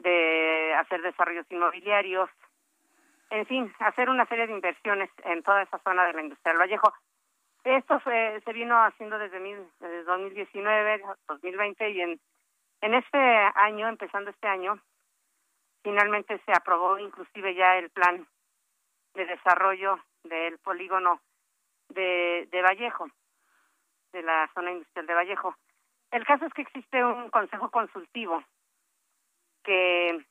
de hacer desarrollos inmobiliarios, en fin, hacer una serie de inversiones en toda esa zona de la industria del Vallejo. Esto se, se vino haciendo desde, mil, desde 2019, 2020 y en, en este año, empezando este año, finalmente se aprobó inclusive ya el plan de desarrollo del polígono de, Vallejo, de la zona industrial de Vallejo. El caso es que existe un consejo consultivo que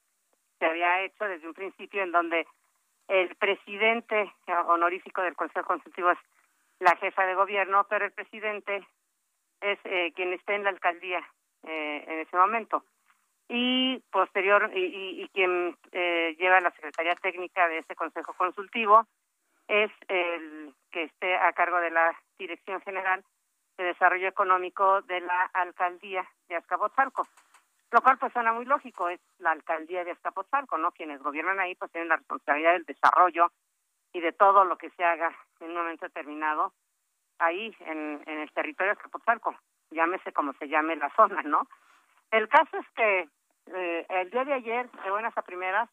se había hecho desde un principio en donde el presidente honorífico del consejo consultivo es la jefa de gobierno, pero el presidente es eh, quien está en la alcaldía eh, en ese momento y posterior y, y, quien eh, lleva la secretaría técnica de ese consejo consultivo es el que esté a cargo de la dirección general de desarrollo económico de la alcaldía de Azcapotzalco. Lo cual pues suena muy lógico. Es la alcaldía de Azcapotzalco no quienes gobiernan ahí pues tienen la responsabilidad del desarrollo y de todo lo que se haga en un momento determinado ahí en, en el territorio de Azcapotzalco llámese como se llame la zona no el caso es que eh, el día de ayer, de buenas a primeras,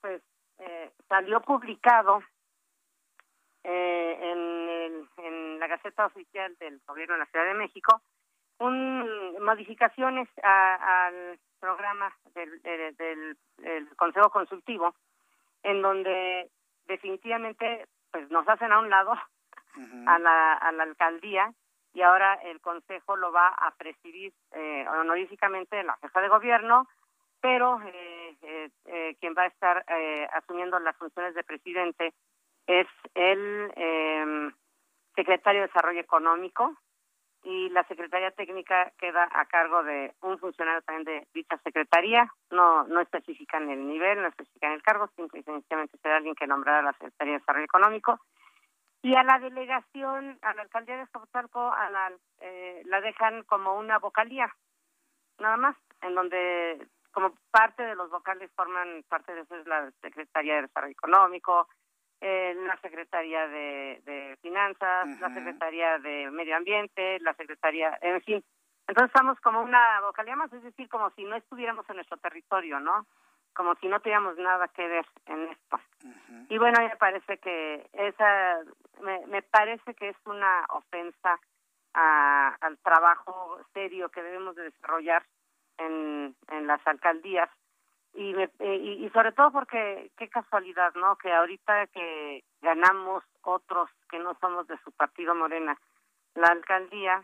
pues eh, salió publicado eh, en, en la Gaceta Oficial del Gobierno de la Ciudad de México un modificaciones al programa del, del, Consejo Consultivo, en donde definitivamente pues nos hacen a un lado a, la, a la alcaldía y ahora el Consejo lo va a presidir eh, honoríficamente la jefa de gobierno, pero eh, eh, eh quien va a estar eh, asumiendo las funciones de presidente es el em, secretario de Desarrollo Económico y la secretaría técnica queda a cargo de un funcionario también de dicha secretaría, no no especifican el nivel, no especifican el cargo, simplemente será alguien que nombrará la Secretaría de Desarrollo Económico y a la delegación, a la alcaldía de Escopotalco, a la, eh, la dejan como una vocalía, nada más, en donde como parte de los vocales forman parte de eso es la Secretaría de Desarrollo Económico, eh, la Secretaría de, de Finanzas, la Secretaría de Medio Ambiente, la Secretaría, en fin. Entonces estamos como una vocalía más, es decir, como si no estuviéramos en nuestro territorio, ¿no? Como si no tuviéramos nada que ver en esto. Y bueno, me parece que esa, me, me parece que es una ofensa a, al trabajo serio que debemos de desarrollar en, en las alcaldías y, me, y, y sobre todo porque qué casualidad, ¿no? Que ahorita que ganamos otros que no somos de su partido Morena, la alcaldía,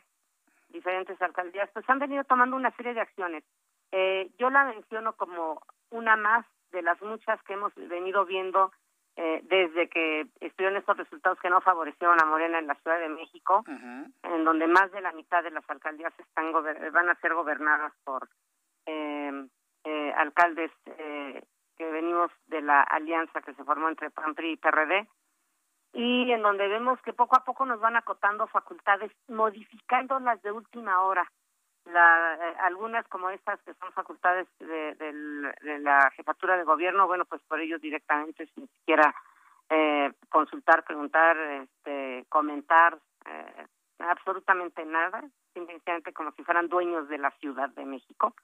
diferentes alcaldías, pues han venido tomando una serie de acciones. Eh, yo la menciono como una más de las muchas que hemos venido viendo eh, desde que estuvieron estos resultados que no favorecieron a Morena en la Ciudad de México, en donde más de la mitad de las alcaldías están van a ser gobernadas por eh, eh, alcaldes eh, que venimos de la alianza que se formó entre PAN, PRI y PRD, y en donde vemos que poco a poco nos van acotando facultades, modificándolas de última hora la, eh, algunas como estas que son facultades de, de, la jefatura de gobierno, bueno, pues por ellos directamente sin siquiera eh, consultar, preguntar, este, comentar, eh, absolutamente nada, simplemente como si fueran dueños de la Ciudad de México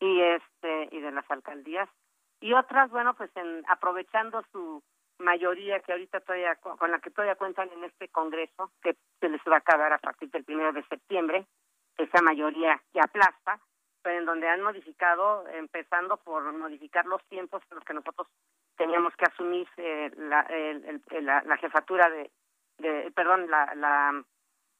y este y de las alcaldías. Y otras, bueno, pues en, aprovechando su mayoría que ahorita todavía con la que todavía cuentan en este Congreso que se les va a acabar a partir del primero de septiembre esa mayoría que aplasta, pero en donde han modificado, empezando por modificar los tiempos en los que nosotros teníamos que asumir eh, la, el, la, la, jefatura de, de perdón, la, la,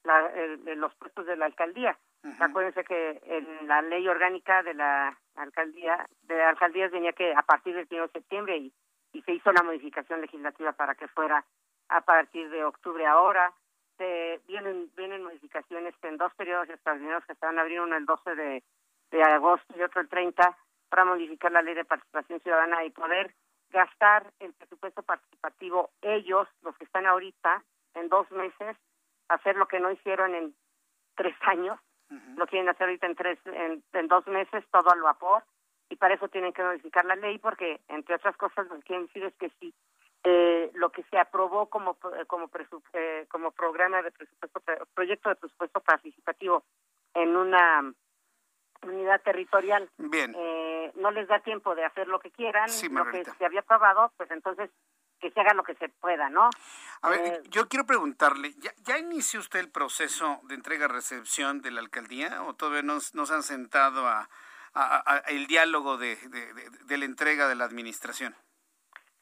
la los puestos de la alcaldía. Acuérdense que en la ley orgánica de la alcaldía, de alcaldías venía que a partir del 1 de septiembre y, y se hizo la modificación legislativa para que fuera a partir de octubre ahora este, vienen vienen modificaciones en dos periodos extraordinarios que se van a abrir uno el 12 de, de agosto y otro el 30 para modificar la ley de participación ciudadana y poder gastar el presupuesto participativo ellos, los que están ahorita, en dos meses, hacer lo que no hicieron en tres años, lo quieren hacer ahorita en tres, en, en dos meses, todo al vapor, y para eso tienen que modificar la ley porque, entre otras cosas, lo que quieren decir es que si eh, lo que se aprobó como como eh, como programa de presupuesto proyecto de presupuesto participativo en una unidad territorial Bien. Eh, no les da tiempo de hacer lo que quieran lo que se había aprobado pues entonces que se haga lo que se pueda no a ver eh, yo quiero preguntarle ya, ya inició usted el proceso de entrega recepción de la alcaldía o todavía no, se han sentado a, el diálogo de, de la entrega de la administración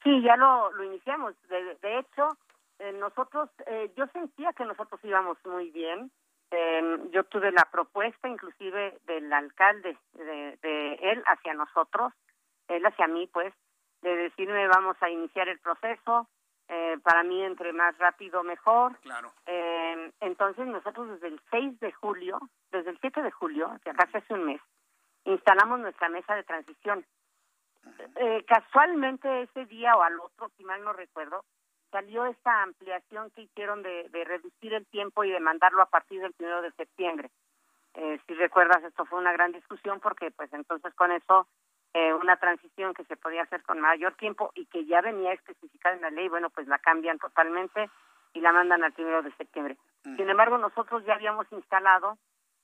Sí, ya lo, lo iniciamos. De, de hecho, eh, nosotros, eh, yo sentía que nosotros íbamos muy bien. Em, yo tuve la propuesta inclusive del alcalde, de, de él hacia nosotros, él hacia mí, pues, de decirme vamos a iniciar el proceso, eh, para mí entre más rápido mejor. Claro. Eh, entonces nosotros desde el 6 de julio, desde el 7 de julio, que acá hace un mes, instalamos nuestra mesa de transición. Eh, casualmente ese día o al otro, si mal no recuerdo, salió esta ampliación que hicieron de, de reducir el tiempo y de mandarlo a partir del primero de septiembre. Eh, si recuerdas, esto fue una gran discusión porque pues entonces con eso eh, una transición que se podía hacer con mayor tiempo y que ya venía especificada en la ley, bueno, pues la cambian totalmente y la mandan al primero de septiembre. Sin embargo, nosotros ya habíamos instalado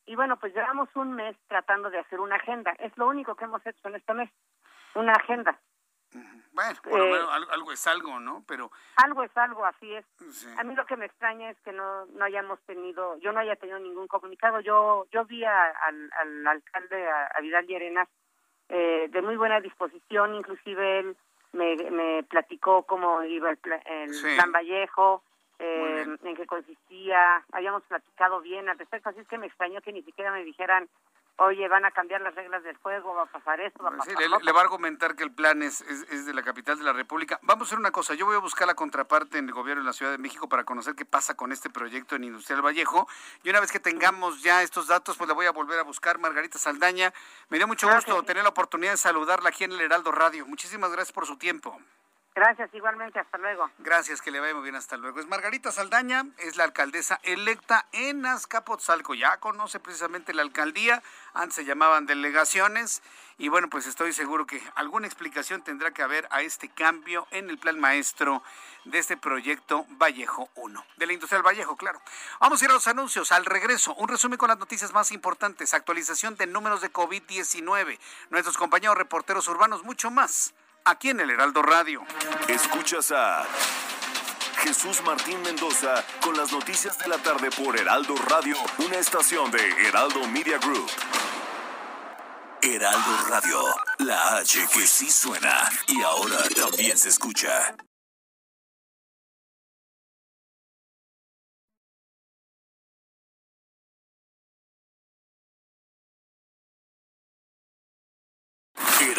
y bueno, pues llevamos un mes tratando de hacer una agenda. Es lo único que hemos hecho en este mes, una agenda. Bueno, por lo Eh, menos algo, algo es algo, ¿no? Pero Algo es algo, así es. A mí lo que me extraña es que no, no hayamos tenido, yo no haya tenido ningún comunicado. Yo yo vi a- al, al alcalde, a, a Vidal Llerenas, eh, de muy buena disposición, inclusive él me, me platicó cómo iba el, el Sí. plan Vallejo, eh, en qué consistía, habíamos platicado bien al respecto, así es que me extrañó que ni siquiera me dijeran, oye, van a cambiar las reglas del juego, va a pasar esto, va a Pues sí, pasar le, lo otro". le va a argumentar que el plan es, es, es de la capital de la República. Vamos a hacer una cosa, yo voy a buscar la contraparte en el gobierno de la Ciudad de México para conocer qué pasa con este proyecto en Industrial Vallejo. Y una vez que tengamos ya estos datos, pues la voy a volver a buscar, Margarita Saldaña. Me dio mucho gusto tener la oportunidad de saludarla aquí en el Heraldo Radio. Muchísimas gracias por su tiempo. Gracias, igualmente, hasta luego. Gracias, que le vaya muy bien, hasta luego. Es Margarita Saldaña, es la alcaldesa electa en Azcapotzalco. Ya conoce precisamente la alcaldía, antes se llamaban delegaciones. Y bueno, pues estoy seguro que alguna explicación tendrá que haber a este cambio en el plan maestro de este proyecto Vallejo 1, de la Industrial Vallejo, claro. Vamos a ir a los anuncios. Al regreso, un resumen con las noticias más importantes, actualización de números de COVID-19, nuestros compañeros reporteros urbanos, mucho más, aquí en el Heraldo Radio. Escuchas a Jesús Martín Mendoza con las noticias de la tarde por Heraldo Radio, una estación de Heraldo Media Group. Heraldo Radio, la H que sí suena y ahora también se escucha.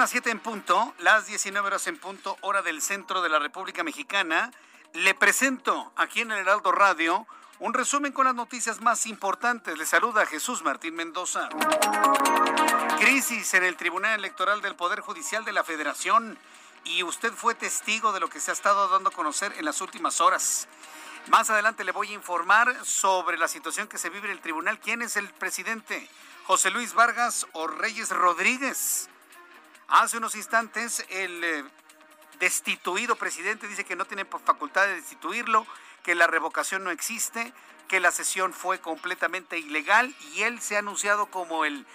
Las 7 en punto, las 19 horas en punto, hora del centro de la República Mexicana. Le presento aquí en el Heraldo Radio un resumen con las noticias más importantes. Le saluda Jesús Martín Mendoza. Crisis en el Tribunal Electoral del Poder Judicial de la Federación y usted fue testigo de lo que se ha estado dando a conocer en las últimas horas. Más adelante le voy a informar sobre la situación que se vive en el tribunal. ¿Quién es el presidente? ¿José Luis Vargas o Reyes Rodríguez? Hace unos instantes el eh, destituido presidente dice que no tiene facultad de destituirlo, que la revocación no existe, que la sesión fue completamente ilegal y él se ha anunciado como el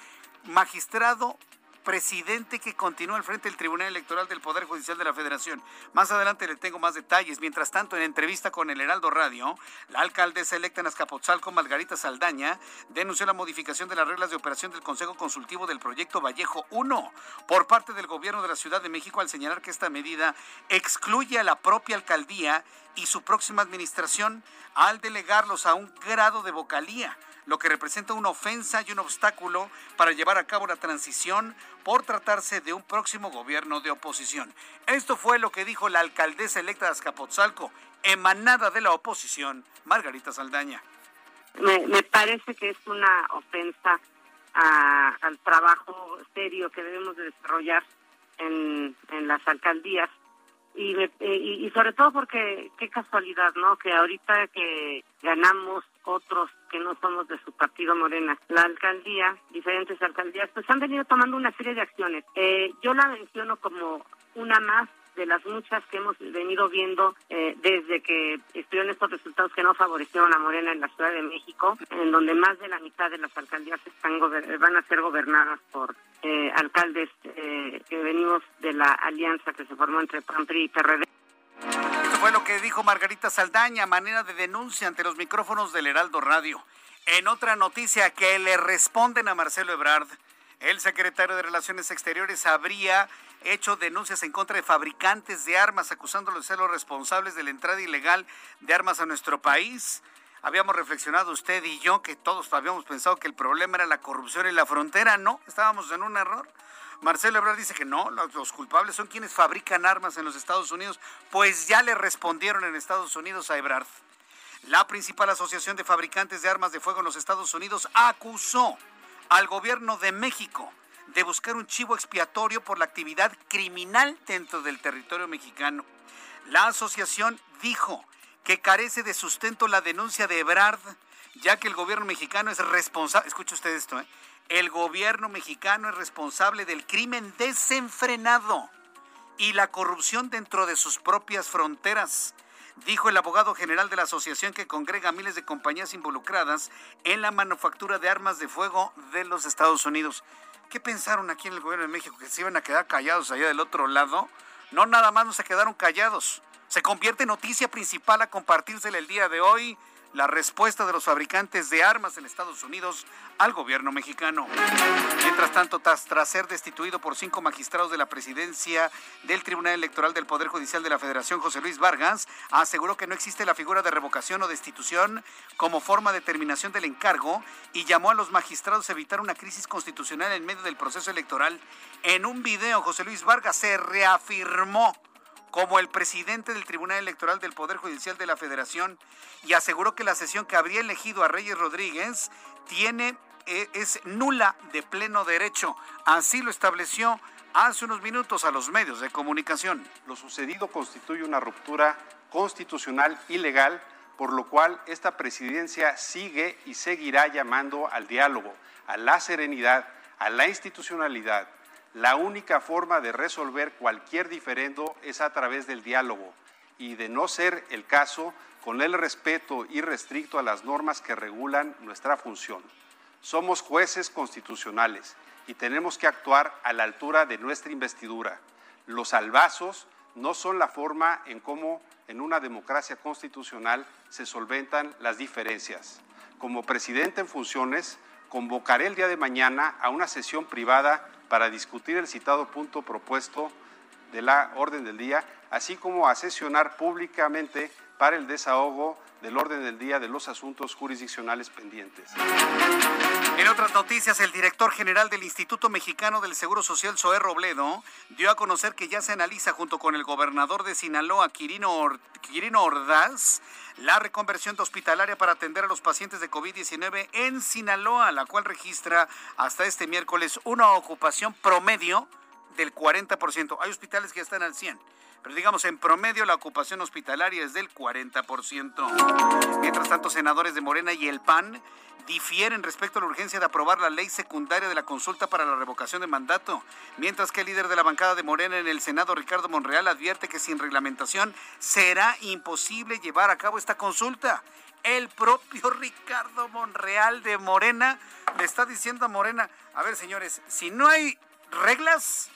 magistrado presidente que continúa al frente del Tribunal Electoral del Poder Judicial de la Federación. Más adelante le tengo más detalles. Mientras tanto, en entrevista con el Heraldo Radio, la alcaldesa electa en Azcapotzalco, Margarita Saldaña, denunció la modificación de las reglas de operación del Consejo Consultivo del Proyecto Vallejo 1 por parte del gobierno de la Ciudad de México al señalar que esta medida excluye a la propia alcaldía y su próxima administración al delegarlos a un grado de vocalía lo que representa una ofensa y un obstáculo para llevar a cabo la transición por tratarse de un próximo gobierno de oposición. Esto fue lo que dijo la alcaldesa electa de Azcapotzalco, emanada de la oposición, Margarita Saldaña. me, me parece que es una ofensa a- al trabajo serio que debemos de desarrollar en, las alcaldías y, y, sobre todo porque qué casualidad, ¿no? Que ahorita que ganamos otros que no somos de su partido Morena, la alcaldía, diferentes alcaldías, pues han venido tomando una serie de acciones. Eh, yo la menciono como una más de las muchas que hemos venido viendo eh, desde que estuvieron estos resultados que no favorecieron a Morena en la Ciudad de México, en donde más de la mitad de las alcaldías están van a ser gobernadas por eh, alcaldes eh, que venimos de la alianza que se formó entre PAN, y PRD. Esto fue lo que dijo Margarita Saldaña, manera de denuncia ante los micrófonos del Heraldo Radio. En otra noticia que le responden a Marcelo Ebrard, el secretario de Relaciones Exteriores habría hecho denuncias en contra de fabricantes de armas, acusándolos de ser los responsables de la entrada ilegal de armas a nuestro país. Habíamos reflexionado usted y yo que todos habíamos pensado que el problema era la corrupción en la frontera. No, estábamos en un error. Marcelo Ebrard dice que no, los, culpables son quienes fabrican armas en los Estados Unidos, pues ya le respondieron en Estados Unidos a Ebrard. La principal asociación de fabricantes de armas de fuego en los Estados Unidos acusó al gobierno de México de buscar un chivo expiatorio por la actividad criminal dentro del territorio mexicano. La asociación dijo que carece de sustento la denuncia de Ebrard, ya que el gobierno mexicano es responsable, escuche usted esto, ¿eh? El gobierno mexicano es responsable del crimen desenfrenado y la corrupción dentro de sus propias fronteras dijo el abogado general de la asociación que congrega miles de compañías involucradas en la manufactura de armas de fuego de los Estados Unidos. ¿Qué pensaron aquí en el gobierno de México? ¿Que se iban a quedar callados allá del otro lado? No, nada más no se quedaron callados. Se convierte en noticia principal a compartírsela el día de hoy la respuesta de los fabricantes de armas en Estados Unidos al gobierno mexicano. Mientras tanto, tras, ser destituido por cinco magistrados de la presidencia del Tribunal Electoral del Poder Judicial de la Federación, José Luis Vargas, aseguró que no existe la figura de revocación o destitución como forma de terminación del encargo y llamó a los magistrados a evitar una crisis constitucional en medio del proceso electoral. En un video, José Luis Vargas se reafirmó como el presidente del Tribunal Electoral del Poder Judicial de la Federación y aseguró que la sesión que habría elegido a Reyes Rodríguez tiene eh, es nula de pleno derecho. Así lo estableció hace unos minutos a los medios de comunicación. Lo sucedido constituye una ruptura constitucional ilegal, por lo cual esta presidencia sigue y seguirá llamando al diálogo, a la serenidad, a la institucionalidad la única forma de resolver cualquier diferendo es a través del diálogo y de no ser el caso, con el respeto irrestricto a las normas que regulan nuestra función. Somos jueces constitucionales y tenemos que actuar a la altura de nuestra investidura. Los albazos no son la forma en cómo en una democracia constitucional se solventan las diferencias. Como presidente en funciones, convocaré el día de mañana a una sesión privada para discutir el citado punto propuesto de la orden del día, así como a sesionar públicamente para el desahogo del orden del día de los asuntos jurisdiccionales pendientes. En otras noticias, el director general del Instituto Mexicano del Seguro Social, Zoé Robledo, dio a conocer que ya se analiza junto con el gobernador de Sinaloa, Quirino, Ordaz, la reconversión de hospitalaria para atender a los pacientes de COVID-19 en Sinaloa, la cual registra hasta este miércoles una ocupación promedio del 40%. Hay hospitales que ya están al 100% pero digamos en promedio la ocupación hospitalaria es del 40%. Mientras tanto, senadores de Morena y el PAN difieren respecto a la urgencia de aprobar la ley secundaria de la consulta para la revocación de mandato, mientras que el líder de la bancada de Morena en el Senado, Ricardo Monreal, advierte que sin reglamentación será imposible llevar a cabo esta consulta. El propio *laughs* Ricardo Monreal de Morena le está diciendo a Morena, a ver señores, si no hay reglas,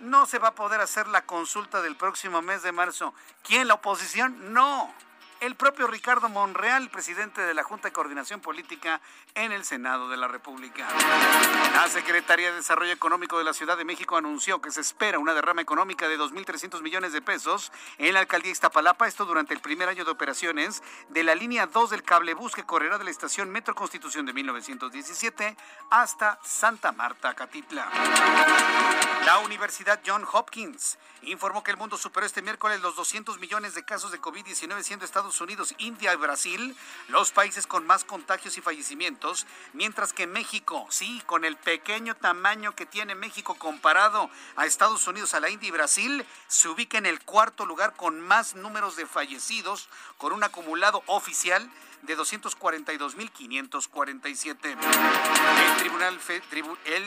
no se va a poder hacer la consulta del próximo mes de marzo. ¿Quién? ¿La oposición? No el propio Ricardo Monreal, presidente de la Junta de Coordinación Política en el Senado de la República. La Secretaría de Desarrollo Económico de la Ciudad de México anunció que se espera una derrama económica de 2.300 millones de pesos en la alcaldía Iztapalapa, esto durante el primer año de operaciones de la línea 2 del cablebús que correrá de la estación Metro Constitución de 1917 hasta Santa Marta, Catitla. La Universidad John Hopkins informó que el mundo superó este miércoles los 200 millones de casos de COVID-19, siendo Estados Estados Unidos, India y Brasil, los países con más contagios y fallecimientos, mientras que México, sí, con el pequeño tamaño que tiene México comparado a Estados Unidos, a la India y Brasil, se ubica en el cuarto lugar con más números de fallecidos, con un acumulado oficial de 242.547. El Tribunal el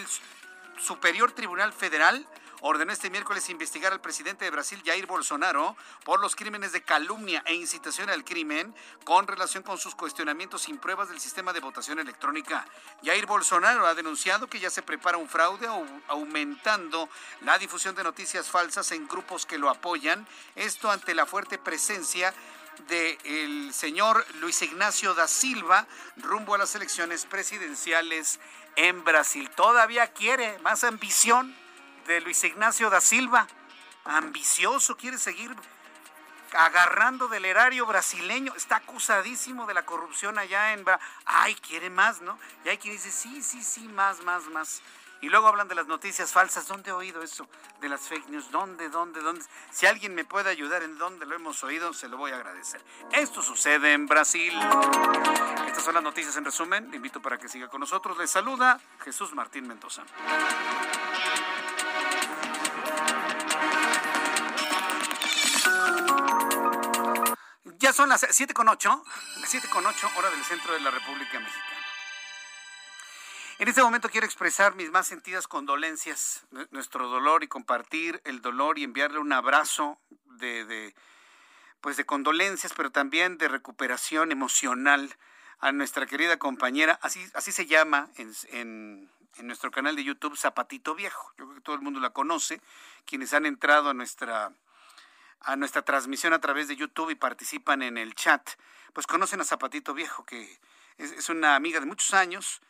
Superior Tribunal Federal ordenó este miércoles investigar al presidente de Brasil, Jair Bolsonaro, por los crímenes de calumnia e incitación al crimen con relación con sus cuestionamientos sin pruebas del sistema de votación electrónica. Jair Bolsonaro ha denunciado que ya se prepara un fraude aumentando la difusión de noticias falsas en grupos que lo apoyan, esto ante la fuerte presencia del señor Luis Ignacio da Silva rumbo a las elecciones presidenciales en Brasil. Todavía quiere más ambición de Luis Ignacio da Silva. Ambicioso, quiere seguir agarrando del erario brasileño. Está acusadísimo de la corrupción allá en... Ay, quiere más, ¿no? Y hay quien dice, sí, sí, sí, más, más, más. Y luego hablan de las noticias falsas. ¿Dónde he oído eso? De las fake news. ¿Dónde, dónde, dónde? Si alguien me puede ayudar en dónde lo hemos oído, se lo voy a agradecer. Esto sucede en Brasil. Estas son las noticias en resumen. Le invito para que siga con nosotros. Les saluda Jesús Martín Mendoza. Ya son las 7 con 8, 7 con 8 hora del centro de la República Mexicana. En este momento quiero expresar mis más sentidas condolencias, nuestro dolor y compartir el dolor y enviarle un abrazo de, pues de condolencias, pero también de recuperación emocional a nuestra querida compañera, así, así se llama en, en, en, nuestro canal de YouTube, Zapatito Viejo. Yo creo que todo el mundo la conoce, quienes han entrado a nuestra, a nuestra transmisión a través de YouTube y participan en el chat, pues conocen a Zapatito Viejo, que es, una amiga de muchos años,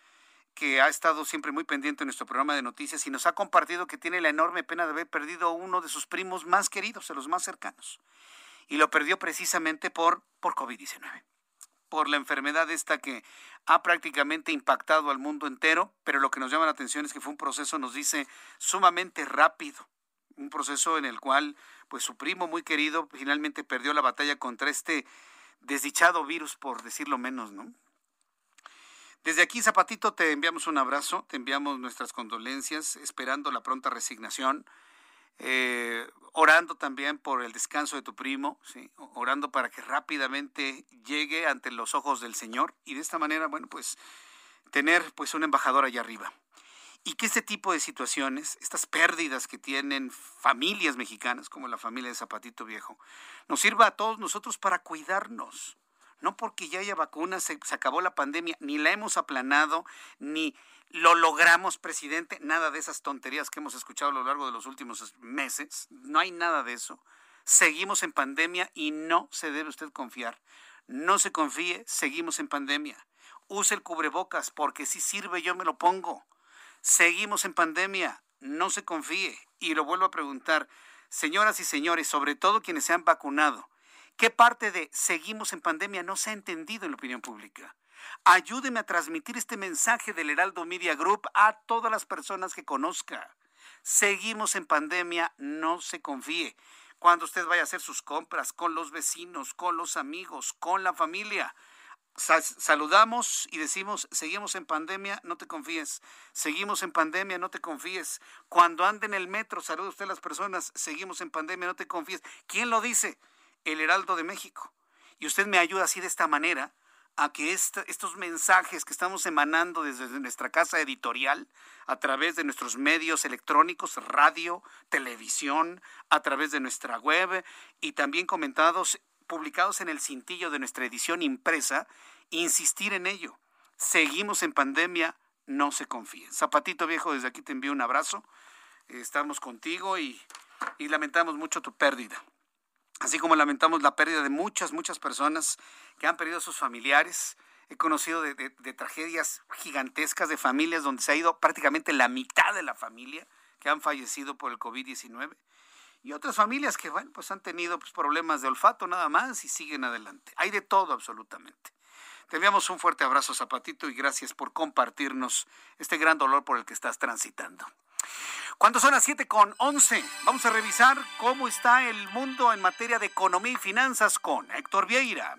que ha estado siempre muy pendiente en nuestro programa de noticias y nos ha compartido que tiene la enorme pena de haber perdido uno de sus primos más queridos, de los más cercanos. Y lo perdió precisamente por, por COVID-19, por la enfermedad esta que ha prácticamente impactado al mundo entero, pero lo que nos llama la atención es que fue un proceso, nos dice, sumamente rápido, un proceso en el cual pues su primo muy querido finalmente perdió la batalla contra este desdichado virus, por decirlo menos, ¿no? Desde aquí, Zapatito, te enviamos un abrazo, te enviamos nuestras condolencias, esperando la pronta resignación, eh, orando también por el descanso de tu primo, ¿sí? orando para que rápidamente llegue ante los ojos del Señor y de esta manera, bueno, pues tener pues un embajador allá arriba. Y que este tipo de situaciones, estas pérdidas que tienen familias mexicanas, como la familia de Zapatito Viejo, nos sirva a todos nosotros para cuidarnos, no porque ya haya vacunas, se, acabó la pandemia, ni la hemos aplanado, ni lo logramos, presidente, nada de esas tonterías que hemos escuchado a lo largo de los últimos meses, no hay nada de eso. Seguimos en pandemia y no se debe usted confiar. No se confíe, seguimos en pandemia. Use el cubrebocas porque si sirve yo me lo pongo. Seguimos en pandemia, no se confíe. Y lo vuelvo a preguntar, señoras y señores, sobre todo quienes se han vacunado, ¿Qué parte de seguimos en pandemia no se ha entendido en la opinión pública? Ayúdeme a transmitir este mensaje del Heraldo Media Group a todas las personas que conozca. Seguimos en pandemia, no se confíe. Cuando usted vaya a hacer sus compras con los vecinos, con los amigos, con la familia, saludamos y decimos, seguimos en pandemia, no te confíes. Seguimos en pandemia, no te confíes. Cuando ande en el metro, saluda usted a las personas, seguimos en pandemia, no te confíes. ¿Quién lo dice? el Heraldo de México. Y usted me ayuda así de esta manera a que estos mensajes que estamos emanando desde nuestra casa editorial, a través de nuestros medios electrónicos, radio, televisión, a través de nuestra web y también comentados, publicados en el cintillo de nuestra edición impresa, insistir en ello. Seguimos en pandemia, no se confíen. Zapatito Viejo, desde aquí te envío un abrazo. Estamos contigo y, y lamentamos mucho tu pérdida así como lamentamos la pérdida de muchas, muchas personas que han perdido a sus familiares. He conocido de, tragedias gigantescas de familias donde se ha ido prácticamente la mitad de la familia que han fallecido por el COVID-19 y otras familias que, bueno, pues han tenido pues, problemas de olfato nada más y siguen adelante. Hay de todo absolutamente. Te enviamos un fuerte abrazo, Zapatito, y gracias por compartirnos este gran dolor por el que estás transitando. Cuando son las 7 con 11, vamos a revisar cómo está el mundo en materia de economía y finanzas con Héctor Vieira.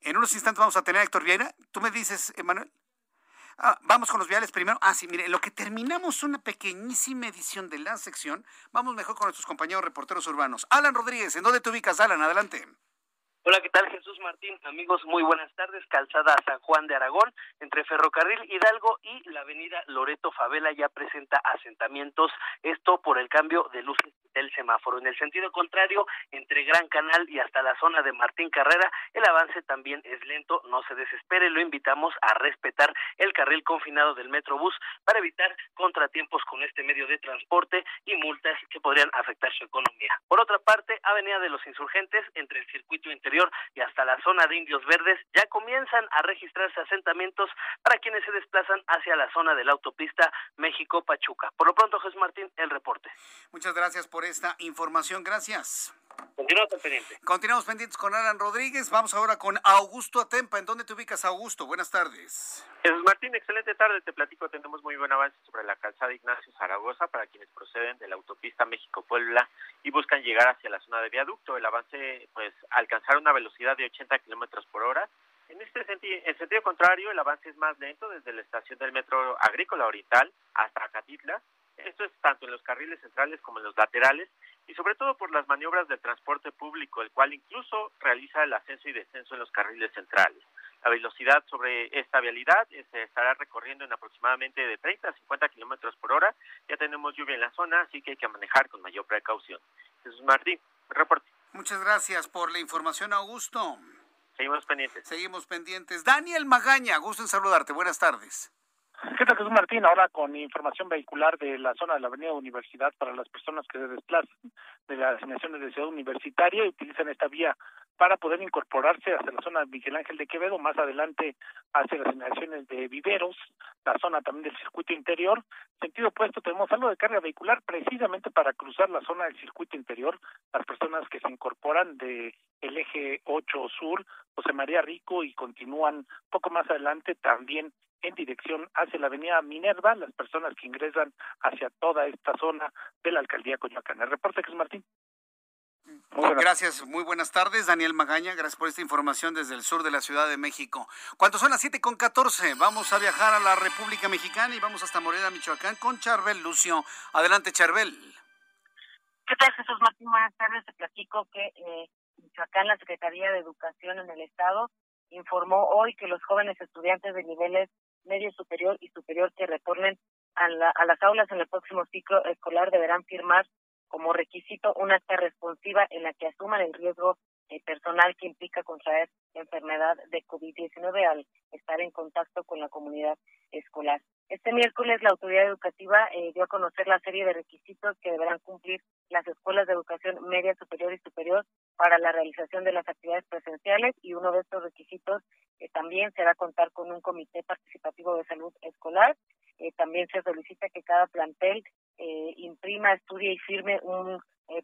En unos instantes vamos a tener a Héctor Vieira. Tú me dices, Emanuel. Ah, vamos con los viales primero. Ah, sí, mire, lo que terminamos una pequeñísima edición de la sección, vamos mejor con nuestros compañeros reporteros urbanos. Alan Rodríguez, ¿en dónde te ubicas, Alan? Adelante. Hola, ¿qué tal Jesús Martín? Amigos, muy buenas tardes. Calzada San Juan de Aragón, entre Ferrocarril Hidalgo y la avenida Loreto Favela ya presenta asentamientos, esto por el cambio de luces del semáforo. En el sentido contrario, entre Gran Canal y hasta la zona de Martín Carrera, el avance también es lento, no se desespere, lo invitamos a respetar el carril confinado del Metrobús para evitar contratiempos con este medio de transporte y multas que podrían afectar su economía. Por otra parte, Avenida de los Insurgentes, entre el circuito interior y hasta la zona de Indios Verdes ya comienzan a registrarse asentamientos para quienes se desplazan hacia la zona de la autopista México-Pachuca. Por lo pronto, Jesús Martín, el reporte. Muchas gracias por esta información. Gracias. Continuamos pendientes. Continuamos pendientes con Alan Rodríguez. Vamos ahora con Augusto Atempa. ¿En dónde te ubicas, Augusto? Buenas tardes. Jesús Martín, excelente tarde. Te platico, tenemos muy buen avance sobre la calzada Ignacio Zaragoza para quienes proceden de la autopista México-Puebla y buscan llegar hacia la zona de viaducto. El avance, pues, alcanzar una velocidad de 80 kilómetros por hora. En este sentido, en sentido contrario, el avance es más lento desde la estación del metro agrícola oriental hasta Catitla. Esto es tanto en los carriles centrales como en los laterales y sobre todo por las maniobras del transporte público, el cual incluso realiza el ascenso y descenso en los carriles centrales. La velocidad sobre esta vialidad eh, se estará recorriendo en aproximadamente de 30 a 50 kilómetros por hora. Ya tenemos lluvia en la zona, así que hay que manejar con mayor precaución. Jesús Martín, reporte. Muchas gracias por la información, Augusto. Seguimos pendientes. Seguimos pendientes. Daniel Magaña, gusto en saludarte. Buenas tardes. ¿Qué tal, Jesús Martín? Ahora con información vehicular de la zona de la Avenida Universidad para las personas que se desplazan de las asignaciones de Ciudad Universitaria y utilizan esta vía para poder incorporarse hacia la zona de Miguel Ángel de Quevedo, más adelante hacia las asignaciones de Viveros, la zona también del circuito interior. Sentido opuesto, tenemos algo de carga vehicular precisamente para cruzar la zona del circuito interior, las personas que se incorporan de el eje 8 sur, José María Rico y continúan poco más adelante también en dirección hacia la avenida Minerva, las personas que ingresan hacia toda esta zona de la alcaldía Coyoacán. El reporte que es Martín. Muy gracias, muy buenas tardes, Daniel Magaña. Gracias por esta información desde el sur de la Ciudad de México. Cuando son las siete con 14, vamos a viajar a la República Mexicana y vamos hasta Morena, Michoacán, con Charbel Lucio. Adelante, Charbel. ¿Qué tal, Jesús Martín? Buenas tardes. Te platico que eh, Michoacán, la Secretaría de Educación en el Estado, informó hoy que los jóvenes estudiantes de niveles medio superior y superior que retornen a, las aulas en el próximo ciclo escolar deberán firmar como requisito una acta responsiva en la que asuman el riesgo eh, personal que implica contraer enfermedad de COVID-19 al estar en contacto con la comunidad escolar. Este miércoles la autoridad educativa eh, dio a conocer la serie de requisitos que deberán cumplir las escuelas de educación media, superior y superior para la realización de las actividades presenciales y uno de estos requisitos eh, también será contar con un comité participativo de salud escolar. Eh, también se solicita que cada plantel imprima, estudie y firme un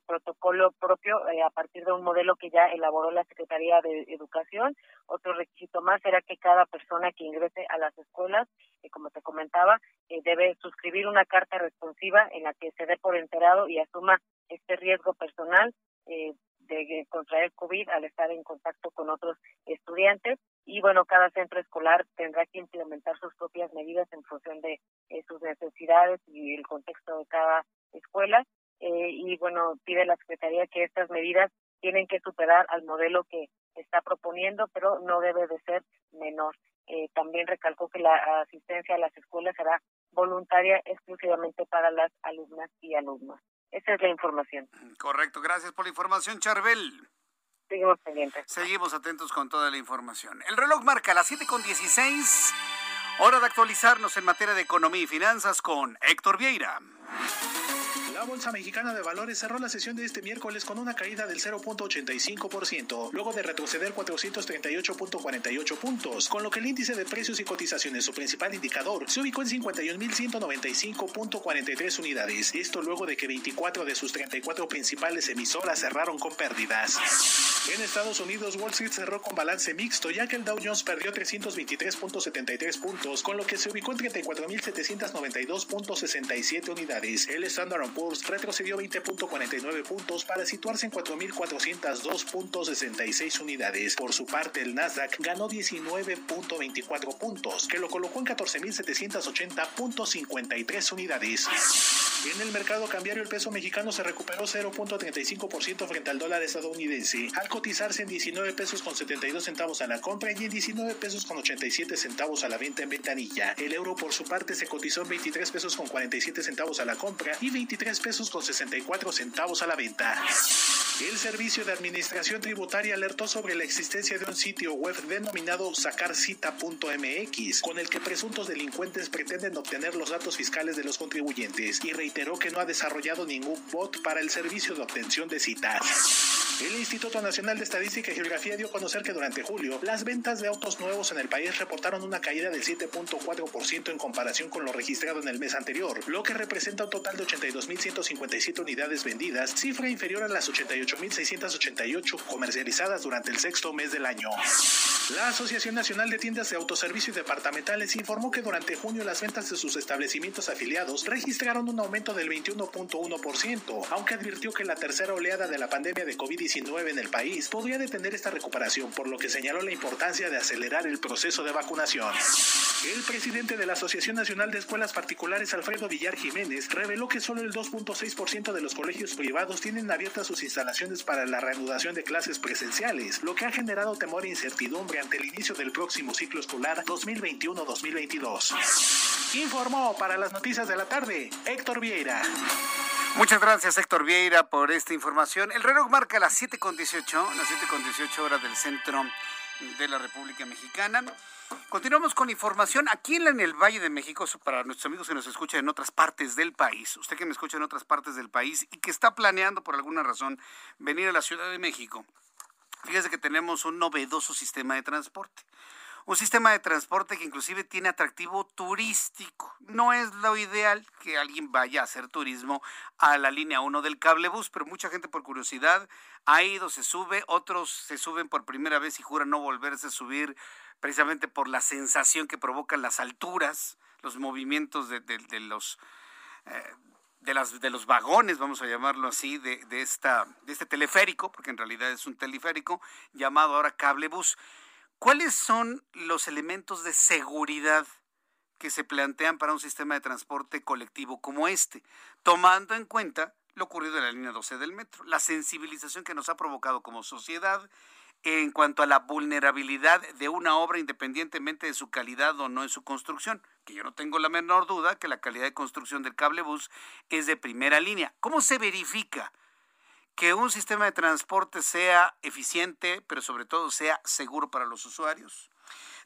protocolo propio a partir de un modelo que ya elaboró la Secretaría de Educación. Otro requisito más será que cada persona que ingrese a las escuelas, como te comentaba, debe suscribir una carta responsiva en la que se dé por enterado y asuma este riesgo personal eh, de contraer COVID al estar en contacto con otros estudiantes y bueno, cada centro escolar tendrá que implementar sus propias medidas en función de eh, sus necesidades y el contexto de cada escuela eh, y bueno, pide la Secretaría que estas medidas tienen que superar al modelo que está proponiendo, pero no debe de ser menor. también recalcó que la asistencia a las escuelas será voluntaria exclusivamente para las alumnas y alumnos. Esa es la información. Correcto, gracias por la información, Charbel. Seguimos pendientes. Seguimos atentos con toda la información. El reloj marca las 7 con 16. Hora de actualizarnos en materia de economía y finanzas con Héctor Vieira. La Bolsa Mexicana de Valores cerró la sesión de este miércoles con una caída del 0.85%, luego de retroceder 438.48 puntos, con lo que el índice de precios y cotizaciones, su principal indicador, se ubicó en 51.195.43 unidades. Esto luego de que 24 de sus 34 principales emisoras cerraron con pérdidas. En Estados Unidos, Wall Street cerró con balance mixto, ya que el Dow Jones perdió 323.73 puntos, con lo que se ubicó en 34.792.67 unidades. El Standard Poor's retrocedió 20.49 puntos para situarse en 4.402.66 unidades. Por su parte, el Nasdaq ganó 19.24 puntos, que lo colocó en 14.780.53 unidades. En el mercado cambiario, el peso mexicano se recuperó 0.35% frente al dólar estadounidense, al cotizarse en 19 pesos con 72 centavos a la compra y en 19 pesos con 87 centavos a la venta en ventanilla. El euro, por su parte, se cotizó en 23 pesos con 47 centavos a la compra y 23 pesos con 64 centavos a la venta. El Servicio de Administración Tributaria alertó sobre la existencia de un sitio web denominado sacarcita.mx, con el que presuntos delincuentes pretenden obtener los datos fiscales de los contribuyentes y reiteró que no ha desarrollado ningún bot para el servicio de obtención de citas. El Instituto Nacional de Estadística y Geografía dio a conocer que durante julio las ventas de autos nuevos en el país reportaron una caída del 7.4% en comparación con lo registrado en el mes anterior, lo que representa un total de 82.157 unidades vendidas, cifra inferior a las 88.688 comercializadas durante el sexto mes del año. La Asociación Nacional de Tiendas de Autoservicio y Departamentales informó que durante junio las ventas de sus establecimientos afiliados registraron un aumento del 21.1%, aunque advirtió que la tercera oleada de la pandemia de COVID-19 en el país podría detener esta recuperación, por lo que señaló la importancia de acelerar el proceso de vacunación. El presidente de la Asociación Nacional de Escuelas Particulares, Alfredo Villar Jiménez, reveló que solo el 2.6% de los colegios privados tienen abiertas sus instalaciones para la reanudación de clases presenciales, lo que ha generado temor e incertidumbre ante el inicio del próximo ciclo escolar 2021-2022. Informó para las noticias de la tarde Héctor Vieira. Muchas gracias, Héctor Vieira, por esta información. El reloj marca las 7.18, las 7.18 horas del centro de la República Mexicana. Continuamos con información aquí en el Valle de México, para nuestros amigos que nos escuchan en otras partes del país, usted que me escucha en otras partes del país y que está planeando por alguna razón venir a la Ciudad de México. Fíjese que tenemos un novedoso sistema de transporte. Un sistema de transporte que inclusive tiene atractivo turístico. No es lo ideal que alguien vaya a hacer turismo a la línea 1 del cablebús, pero mucha gente por curiosidad ha ido, se sube, otros se suben por primera vez y juran no volverse a subir precisamente por la sensación que provocan las alturas, los movimientos de, los... Eh, de, las, de los vagones, vamos a llamarlo así, de, de, esta, de este teleférico, porque en realidad es un teleférico, llamado ahora cablebus. ¿Cuáles son los elementos de seguridad que se plantean para un sistema de transporte colectivo como este, tomando en cuenta lo ocurrido en la línea 12 del metro, la sensibilización que nos ha provocado como sociedad en cuanto a la vulnerabilidad de una obra independientemente de su calidad o no en su construcción, que yo no tengo la menor duda que la calidad de construcción del cablebus es de primera línea. ¿Cómo se verifica que un sistema de transporte sea eficiente, pero sobre todo sea seguro para los usuarios?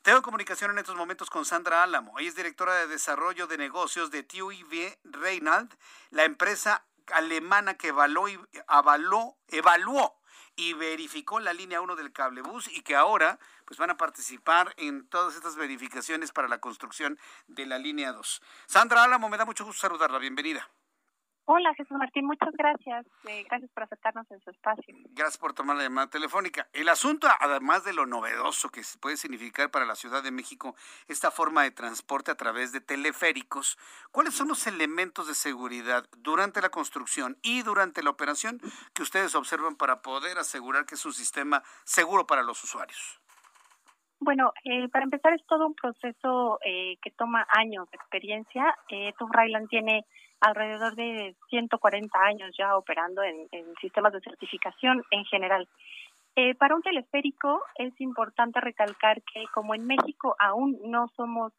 Tengo comunicación en estos momentos con Sandra Álamo. Ella es directora de desarrollo de negocios de TUIV Reinald, la empresa alemana que evaluó, avaló, evaluó y verificó la línea 1 del cablebús y que ahora pues van a participar en todas estas verificaciones para la construcción de la línea 2. Sandra Álamo, me da mucho gusto saludarla. Bienvenida. Hola Jesús Martín, muchas gracias. Eh, gracias por aceptarnos en su espacio. Gracias por tomar la llamada telefónica. El asunto, además de lo novedoso que puede significar para la Ciudad de México esta forma de transporte a través de teleféricos, ¿cuáles son los elementos de seguridad durante la construcción y durante la operación que ustedes observan para poder asegurar que es un sistema seguro para los usuarios? Bueno, eh, para empezar es todo un proceso eh, que toma años de experiencia. Eh, Tom Ryland tiene alrededor de 140 años ya operando en, sistemas de certificación en general. Eh, para un teleférico es importante recalcar que como en México aún no somos,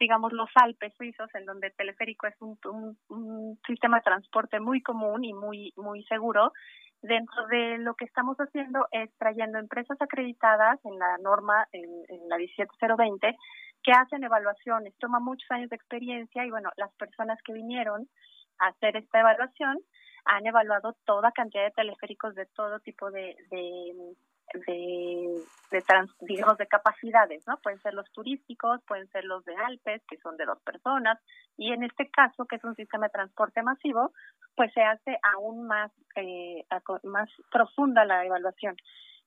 digamos, los Alpes suizos, en donde el teleférico es un, un, sistema de transporte muy común y muy, muy seguro, dentro de lo que estamos haciendo es trayendo empresas acreditadas en la norma, en, en la 17020, que hacen evaluaciones. Toma muchos años de experiencia y bueno, las personas que vinieron a hacer esta evaluación han evaluado toda cantidad de teleféricos de todo tipo de, de, de, digamos, de capacidades, ¿no? Pueden ser los turísticos, pueden ser los de Alpes, que son de dos personas, y en este caso, que es un sistema de transporte masivo, pues se hace aún más, eh, más profunda la evaluación.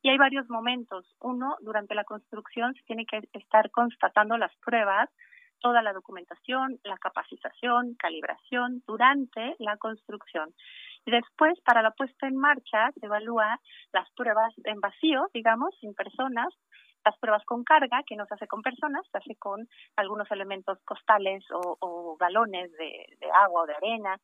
Y hay varios momentos. Uno, durante la construcción se tiene que estar constatando las pruebas, toda la documentación, la capacitación, calibración durante la construcción. Y después, para la puesta en marcha, se evalúa las pruebas en vacío, digamos, sin personas, las pruebas con carga, que no se hace con personas, se hace con algunos elementos costales o, galones de, agua o de arena.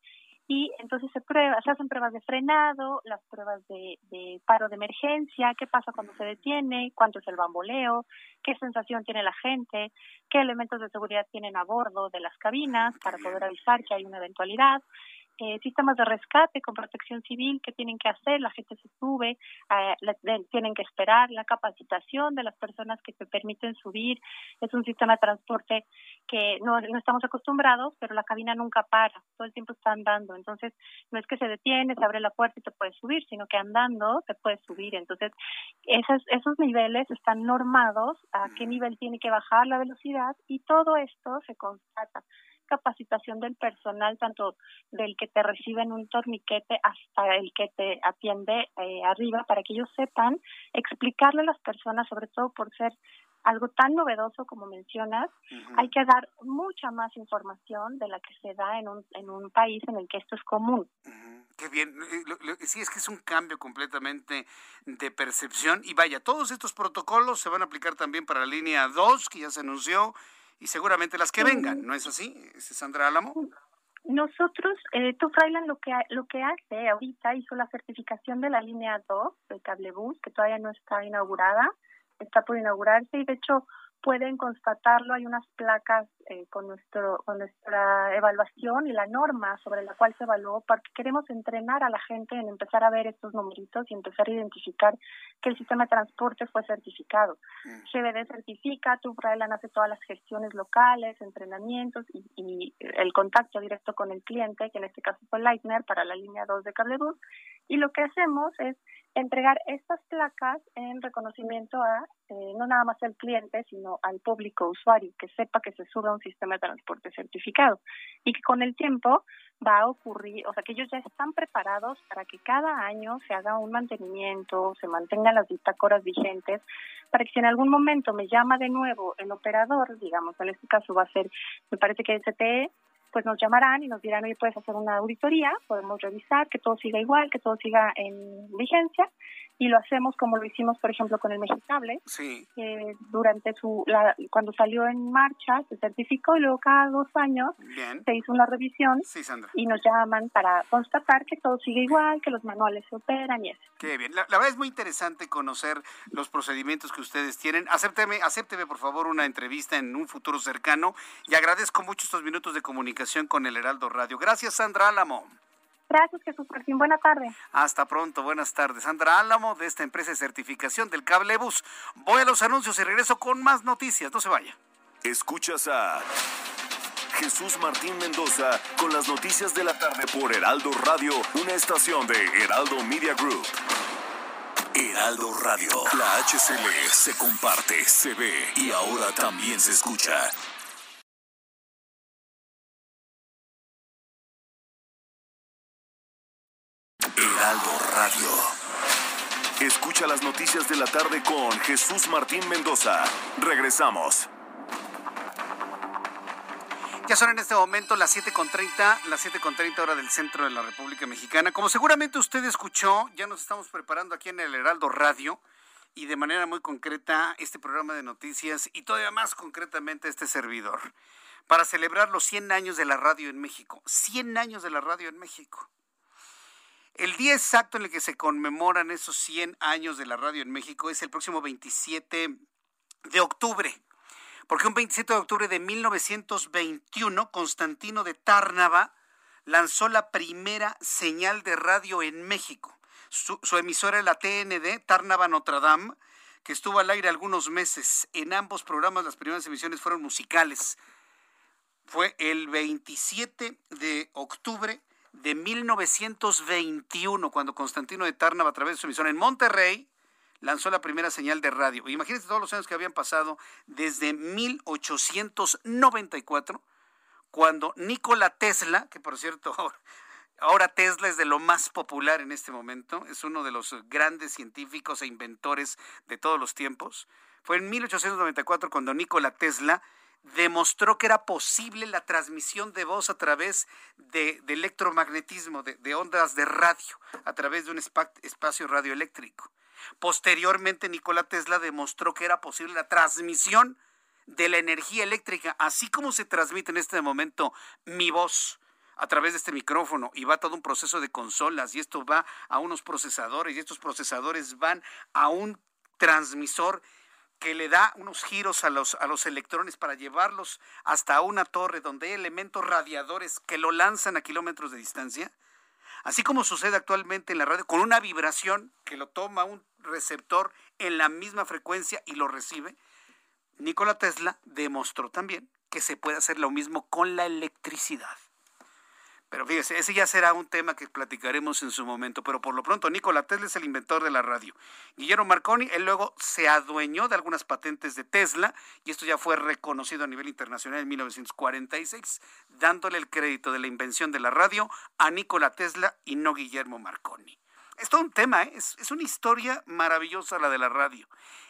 Y entonces se prueba, se hacen pruebas de frenado, las pruebas de, de paro de emergencia, qué pasa cuando se detiene, cuánto es el bamboleo, qué sensación tiene la gente, qué elementos de seguridad tienen a bordo de las cabinas para poder avisar que hay una eventualidad eh, sistemas de rescate con protección civil que tienen que hacer, la gente se sube, eh, tienen que esperar la capacitación de las personas que te permiten subir. Es un sistema de transporte que no, no estamos acostumbrados, pero la cabina nunca para, todo el tiempo está andando. Entonces, no es que se detiene, se abre la puerta y te puedes subir, sino que andando te puedes subir. Entonces, esos, esos niveles están normados a qué nivel tiene que bajar la velocidad y todo esto se constata capacitación del personal, tanto del que te recibe en un torniquete hasta el que te atiende eh, arriba, para que ellos sepan explicarle a las personas, sobre todo por ser algo tan novedoso como mencionas, hay que dar mucha más información de la que se da en un, en un país en el que esto es común. Qué bien. Eh, sí, es que es un cambio completamente de percepción. Y vaya, todos estos protocolos se van a aplicar también para la línea 2, que ya se anunció, y seguramente las que vengan, ¿no es así, Sandra Álamo? Nosotros, eh, Frailand lo que, lo que hace ahorita hizo la certificación de la línea 2 del cablebus, que todavía no está inaugurada, está por inaugurarse y de hecho pueden constatarlo. Hay unas placas eh, con, nuestro, con nuestra evaluación y la norma sobre la cual se evaluó, porque queremos entrenar a la gente en empezar a ver estos numeritos y empezar a identificar que el sistema de transporte fue certificado. Mm. GBD certifica, Tufraelan hace todas las gestiones locales, entrenamientos y, y, el contacto directo con el cliente, que en este caso fue Leitner para la línea 2 de Cablebus. Y lo que hacemos es entregar estas placas en reconocimiento a eh, no nada más al cliente, sino al público usuario, que sepa que se sube a un sistema de transporte certificado y que con el tiempo va a ocurrir, o sea, que ellos ya están preparados para que cada año se haga un mantenimiento, se mantengan las bitácoras vigentes, para que si en algún momento me llama de nuevo el operador, digamos, en este caso va a ser, me parece que STE, pues nos llamarán y nos dirán, oye, puedes hacer una auditoría, podemos revisar que todo siga igual, que todo siga en vigencia y lo hacemos como lo hicimos, por ejemplo, con el Mexicable. Sí. durante su, la, cuando salió en marcha, se certificó y luego cada dos años se hizo una revisión y nos llaman para constatar que todo sigue igual, que los manuales se operan y eso. Qué bien. La, verdad es muy interesante conocer los procedimientos que ustedes tienen. Acépteme, acépteme, por favor, una entrevista en un futuro cercano y agradezco mucho estos minutos de comunicación con el Heraldo Radio. Gracias, Sandra Álamo. Gracias, Jesús Martín. Buenas tardes. Hasta pronto. Buenas tardes. Sandra Álamo, de esta empresa de certificación del Cablebus. Voy a los anuncios y regreso con más noticias. No se vaya. Escuchas a Jesús Martín Mendoza con las noticias de la tarde por Heraldo Radio, una estación de Heraldo Media Group. Heraldo Radio, la HCL se comparte, se ve y ahora también se escucha. Heraldo Radio. Escucha las noticias de la tarde con Jesús Martín Mendoza. Regresamos. Ya son en este momento las 7.30, las 7.30 hora del centro de la República Mexicana. Como seguramente usted escuchó, ya nos estamos preparando aquí en el Heraldo Radio y de manera muy concreta este programa de noticias y todavía más concretamente este servidor para celebrar los 100 años de la radio en México. 100 años de la radio en México. El día exacto en el que se conmemoran esos 100 años de la radio en México es el próximo 27 de octubre. Porque un 27 de octubre de 1921, Constantino de Tárnava lanzó la primera señal de radio en México. Su, emisora era la TND, Tárnava Notre Dame, que estuvo al aire algunos meses. En ambos programas las primeras emisiones fueron musicales. Fue el 27 de octubre de 1921, cuando Constantino de Tárnava, a través de su emisión en Monterrey, lanzó la primera señal de radio. Imagínense todos los años que habían pasado desde 1894, cuando Nikola Tesla, que por cierto, *laughs* ahora Tesla es de lo más popular en este momento, es uno de los grandes científicos e inventores de todos los tiempos. Fue en 1894 cuando Nikola Tesla demostró que era posible la transmisión de voz a través de, electromagnetismo, de, ondas de radio, a través de un espacio radioeléctrico. Posteriormente, Nikola Tesla demostró que era posible la transmisión de la energía eléctrica, así como se transmite en este momento mi voz a través de este micrófono y va todo un proceso de consolas y esto va a unos procesadores y estos procesadores van a un transmisor que le da unos giros a los, a los electrones para llevarlos hasta una torre donde hay elementos radiadores que lo lanzan a kilómetros de distancia, así como sucede actualmente en la radio, con una vibración que lo toma un receptor en la misma frecuencia y lo recibe, Nikola Tesla demostró también que se puede hacer lo mismo con la electricidad. Pero fíjese, ese ya será un tema que platicaremos en su momento. Pero por lo pronto, Nikola Tesla es el inventor de la radio. Guillermo Marconi, él luego se adueñó de algunas patentes de Tesla y esto ya fue reconocido a nivel internacional en 1946, dándole el crédito de la invención de la radio a Nikola Tesla y no Guillermo Marconi. Es todo un tema, ¿eh? es, es una historia maravillosa la de la radio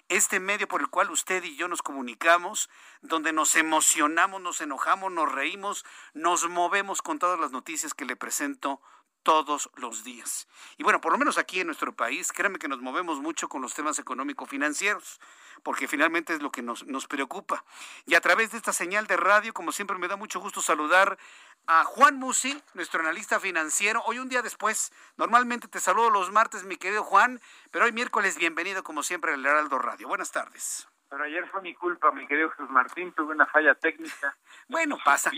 este medio por el cual usted y yo nos comunicamos, donde nos emocionamos, nos enojamos, nos reímos, nos movemos con todas las noticias que le presento todos los días. Y bueno, por lo menos aquí en nuestro país, créanme que nos movemos mucho con los temas económico-financieros, porque finalmente es lo que nos, nos preocupa. Y a través de esta señal de radio, como siempre, me da mucho gusto saludar a Juan Musi, nuestro analista financiero. Hoy un día después, normalmente te saludo los martes, mi querido Juan, pero hoy miércoles, bienvenido como siempre al Heraldo Radio. Buenas tardes. Pero ayer fue mi culpa, mi querido Jesús Martín, tuve una falla técnica. *laughs* Bueno, pasa.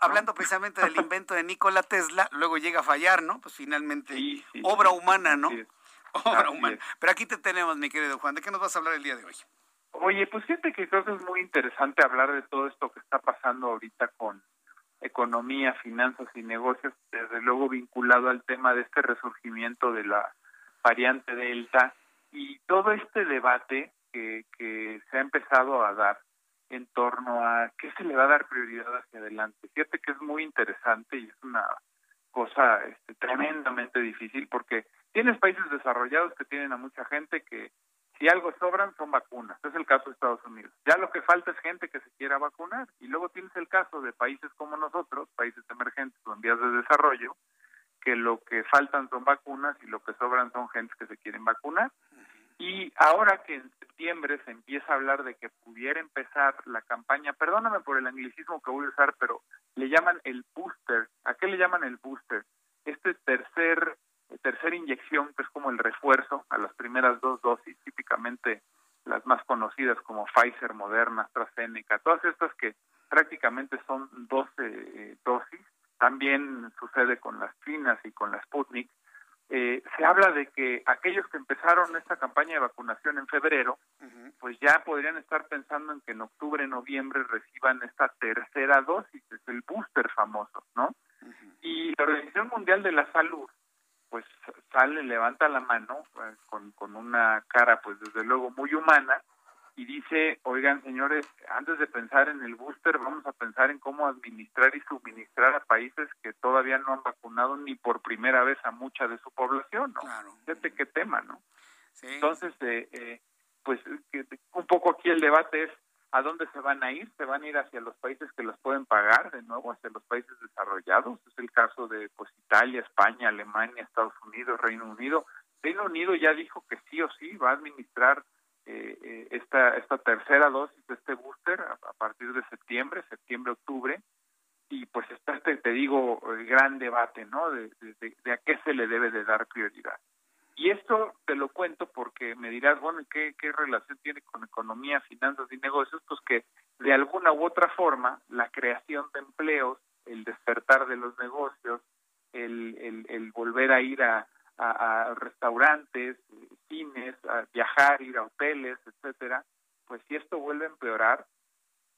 Hablando precisamente del invento de Nikola Tesla, luego llega a fallar, ¿no? Pues finalmente, obra humana, ¿no? *laughs* Obra humana. Pero aquí te tenemos, mi querido Juan. ¿De qué nos vas a hablar el día de hoy? Oye, pues fíjate que creo que es muy interesante hablar de todo esto que está pasando ahorita con economía, finanzas y negocios, desde luego vinculado al tema de este resurgimiento de la variante Delta y todo este debate que, que se ha empezado a dar en torno a qué se le va a dar prioridad hacia adelante. Fíjate que es muy interesante y es una cosa este, tremendamente difícil porque tienes países desarrollados que tienen a mucha gente que si algo sobran son vacunas. Es el caso de Estados Unidos. Ya lo que falta es gente que se quiera vacunar. Y luego tienes el caso de países como nosotros, países emergentes o en vías de desarrollo, que lo que faltan son vacunas y lo que sobran son gente que se quieren vacunar. Y ahora que en septiembre se empieza a hablar de que pudiera empezar la campaña, perdóname por el anglicismo que voy a usar, pero le llaman el booster. ¿A qué le llaman el booster? Este tercer tercera inyección, que es como el refuerzo a las primeras dos dosis, típicamente las más conocidas como Pfizer, Moderna, AstraZeneca, todas estas que prácticamente son 12 eh, dosis, también sucede con las chinas y con la Sputnik. Eh, se habla de que aquellos que empezaron esta campaña de vacunación en febrero, pues ya podrían estar pensando en que en octubre, noviembre reciban esta tercera dosis, es el booster famoso, ¿no? Y la Organización Mundial de la Salud pues sale, levanta la mano eh, con, con una cara pues desde luego muy humana y dice, oigan señores, antes de pensar en el booster, vamos a pensar en cómo administrar y suministrar a países que todavía no han vacunado ni por primera vez a mucha de su población, ¿no? Claro. Fíjate qué tema, ¿no? Entonces, eh, eh, pues un poco aquí el debate es, ¿A dónde se van a ir? Se van a ir hacia los países que los pueden pagar, de nuevo hacia los países desarrollados. Es el caso de pues Italia, España, Alemania, Estados Unidos, Reino Unido. Reino Unido ya dijo que sí o sí va a administrar eh, eh, esta esta tercera dosis de este booster a, partir de septiembre, septiembre, octubre. Y pues está este, te digo, el gran debate, ¿no? de, de a qué se le debe de dar prioridad. Y esto te lo cuento porque me dirás, bueno, ¿qué, qué relación tiene con economía, finanzas y negocios? Pues que de alguna u otra forma la creación de empleos, el despertar de los negocios, el, el, el volver a ir a, a, restaurantes, cines, a viajar, ir a hoteles, etcétera, pues si esto vuelve a empeorar,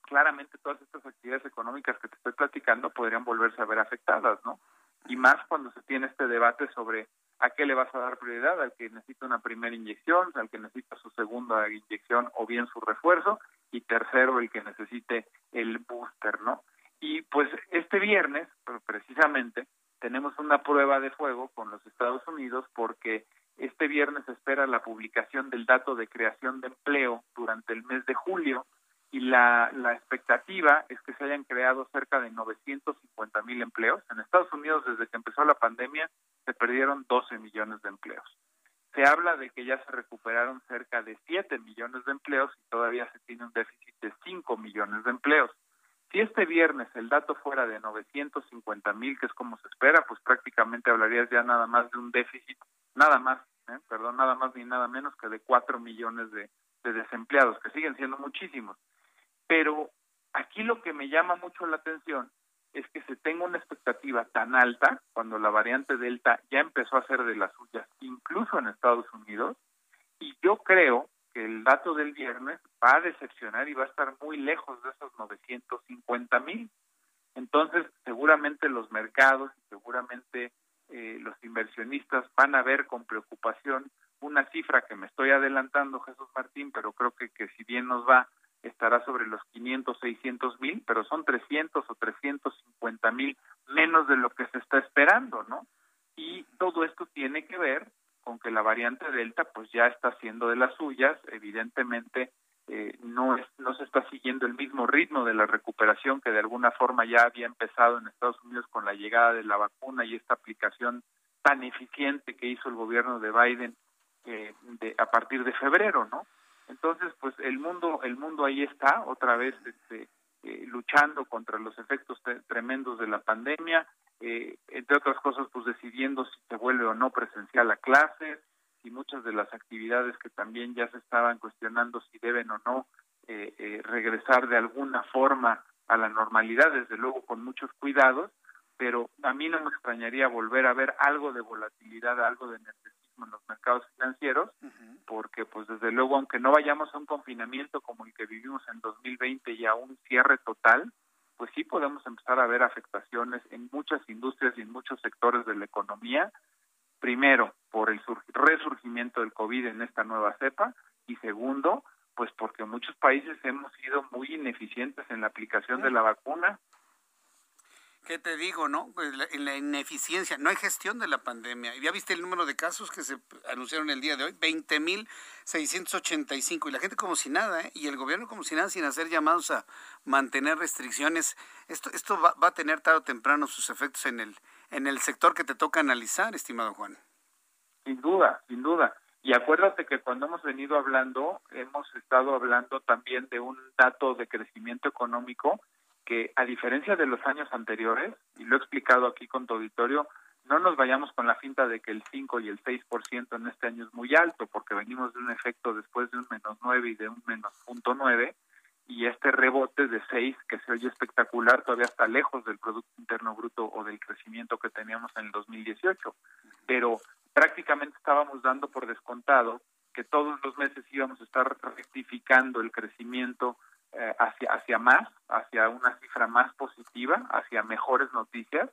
claramente todas estas actividades económicas que te estoy platicando podrían volverse a ver afectadas, ¿no? Y más cuando se tiene este debate sobre ¿A qué le vas a dar prioridad? ¿Al que necesita una primera inyección? ¿Al que necesita su segunda inyección o bien su refuerzo? Y tercero, el que necesite el booster, ¿no? Y pues este viernes, precisamente, tenemos una prueba de fuego con los Estados Unidos porque este viernes espera la publicación del dato de creación de empleo durante el mes de julio y la, la expectativa es que se hayan creado cerca de 950 mil empleos. En Estados Unidos, desde que empezó la pandemia, se perdieron 12 millones de empleos. Se habla de que ya se recuperaron cerca de 7 millones de empleos y todavía se tiene un déficit de 5 millones de empleos. Si este viernes el dato fuera de 950 mil, que es como se espera, pues prácticamente hablarías ya nada más de un déficit, nada más, ¿eh? perdón, nada más ni nada menos que de 4 millones de, de desempleados, que siguen siendo muchísimos. Pero aquí lo que me llama mucho la atención es que se tenga una expectativa tan alta cuando la variante Delta ya empezó a hacer de las suyas, incluso en Estados Unidos, y yo creo que el dato del viernes va a decepcionar y va a estar muy lejos de esos 950 mil. Entonces, seguramente los mercados, seguramente eh, los inversionistas van a ver con preocupación una cifra que me estoy adelantando, Jesús Martín, pero creo que, que si bien nos va, estará sobre los 500, 600 mil, pero son 300 o 350 mil menos de lo que se está esperando, ¿no? Y todo esto tiene que ver con que la variante Delta pues ya está haciendo de las suyas, evidentemente eh, no, no se está siguiendo el mismo ritmo de la recuperación que de alguna forma ya había empezado en Estados Unidos con la llegada de la vacuna y esta aplicación tan eficiente que hizo el gobierno de Biden eh, de, a partir de febrero, ¿no? Entonces, pues el mundo, el mundo ahí está, otra vez este, eh, luchando contra los efectos tremendos de la pandemia, eh, entre otras cosas, pues decidiendo si se vuelve o no presencial a clases y muchas de las actividades que también ya se estaban cuestionando si deben o no eh, eh, regresar de alguna forma a la normalidad, desde luego con muchos cuidados, pero a mí no me extrañaría volver a ver algo de volatilidad, algo de nerviosismo en los mercados financieros, porque pues desde luego, aunque no vayamos a un confinamiento como el que vivimos en 2020 y a un cierre total, pues sí podemos empezar a ver afectaciones en muchas industrias y en muchos sectores de la economía. Primero, por el resurgimiento del COVID en esta nueva cepa y segundo, pues porque muchos países hemos sido muy ineficientes en la aplicación de la vacuna ¿Qué te digo, no? Pues en la ineficiencia, no hay gestión de la pandemia. ¿Ya viste el número de casos que se anunciaron el día de hoy? 20.685 y la gente como si nada, ¿eh? Y el gobierno como si nada, sin hacer llamados a mantener restricciones. Esto, esto va, va a tener tarde o temprano sus efectos en el, en el sector que te toca analizar, estimado Juan. Sin duda, sin duda. Y acuérdate que cuando hemos venido hablando, hemos estado hablando también de un dato de crecimiento económico que a diferencia de los años anteriores, y lo he explicado aquí con tu auditorio, no nos vayamos con la finta de que el 5 y el 6% en este año es muy alto, porque venimos de un efecto después de un menos 9 y de un menos punto 9, y este rebote de 6, que se oye espectacular, todavía está lejos del Producto Interno Bruto o del crecimiento que teníamos en el 2018. Pero prácticamente estábamos dando por descontado que todos los meses íbamos a estar rectificando el crecimiento eh, hacia, hacia más, hacia una cifra más positiva, hacia mejores noticias.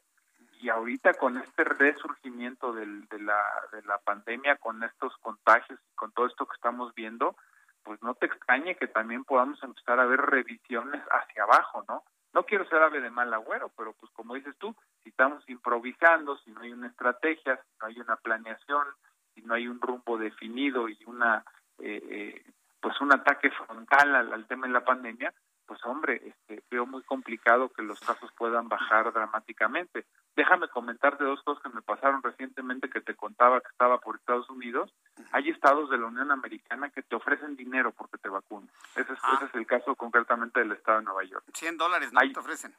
Y ahorita con este resurgimiento del, de, la, de la pandemia, con estos contagios y con todo esto que estamos viendo, pues no te extrañe que también podamos empezar a ver revisiones hacia abajo, ¿no? No quiero ser ave de mal agüero, pero pues como dices tú, si estamos improvisando, si no hay una estrategia, si no hay una planeación, si no hay un rumbo definido y una eh, eh, pues un ataque frontal al, tema de la pandemia, pues hombre, este, veo muy complicado que los casos puedan bajar dramáticamente. Déjame comentarte dos cosas que me pasaron recientemente que te contaba que estaba por Estados Unidos. Hay estados de la Unión Americana que te ofrecen dinero porque te vacunan. Ese es, ese es el caso concretamente del estado de Nueva York. 100 dólares, ¿no? te ofrecen.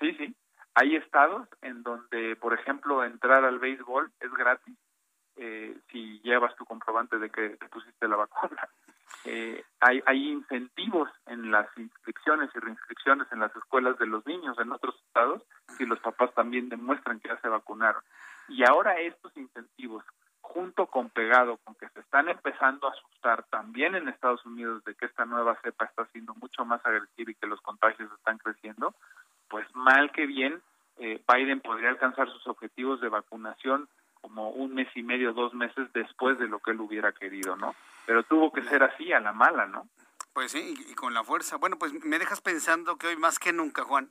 Sí, sí. Hay estados en donde, por ejemplo, entrar al béisbol es gratis eh, si llevas tu comprobante de que te pusiste la vacuna. Eh, hay, hay incentivos en las inscripciones y reinscripciones en las escuelas de los niños en otros estados si los papás también demuestran que ya se vacunaron. Y ahora estos incentivos, junto con pegado con que se están empezando a asustar también en Estados Unidos de que esta nueva cepa está siendo mucho más agresiva y que los contagios están creciendo, pues mal que bien, eh, Biden podría alcanzar sus objetivos de vacunación como un mes y medio, dos meses después de lo que él hubiera querido, ¿no? pero tuvo que ser así, a la mala, ¿no? Pues sí, y, con la fuerza. Bueno, pues me dejas pensando que hoy más que nunca, Juan,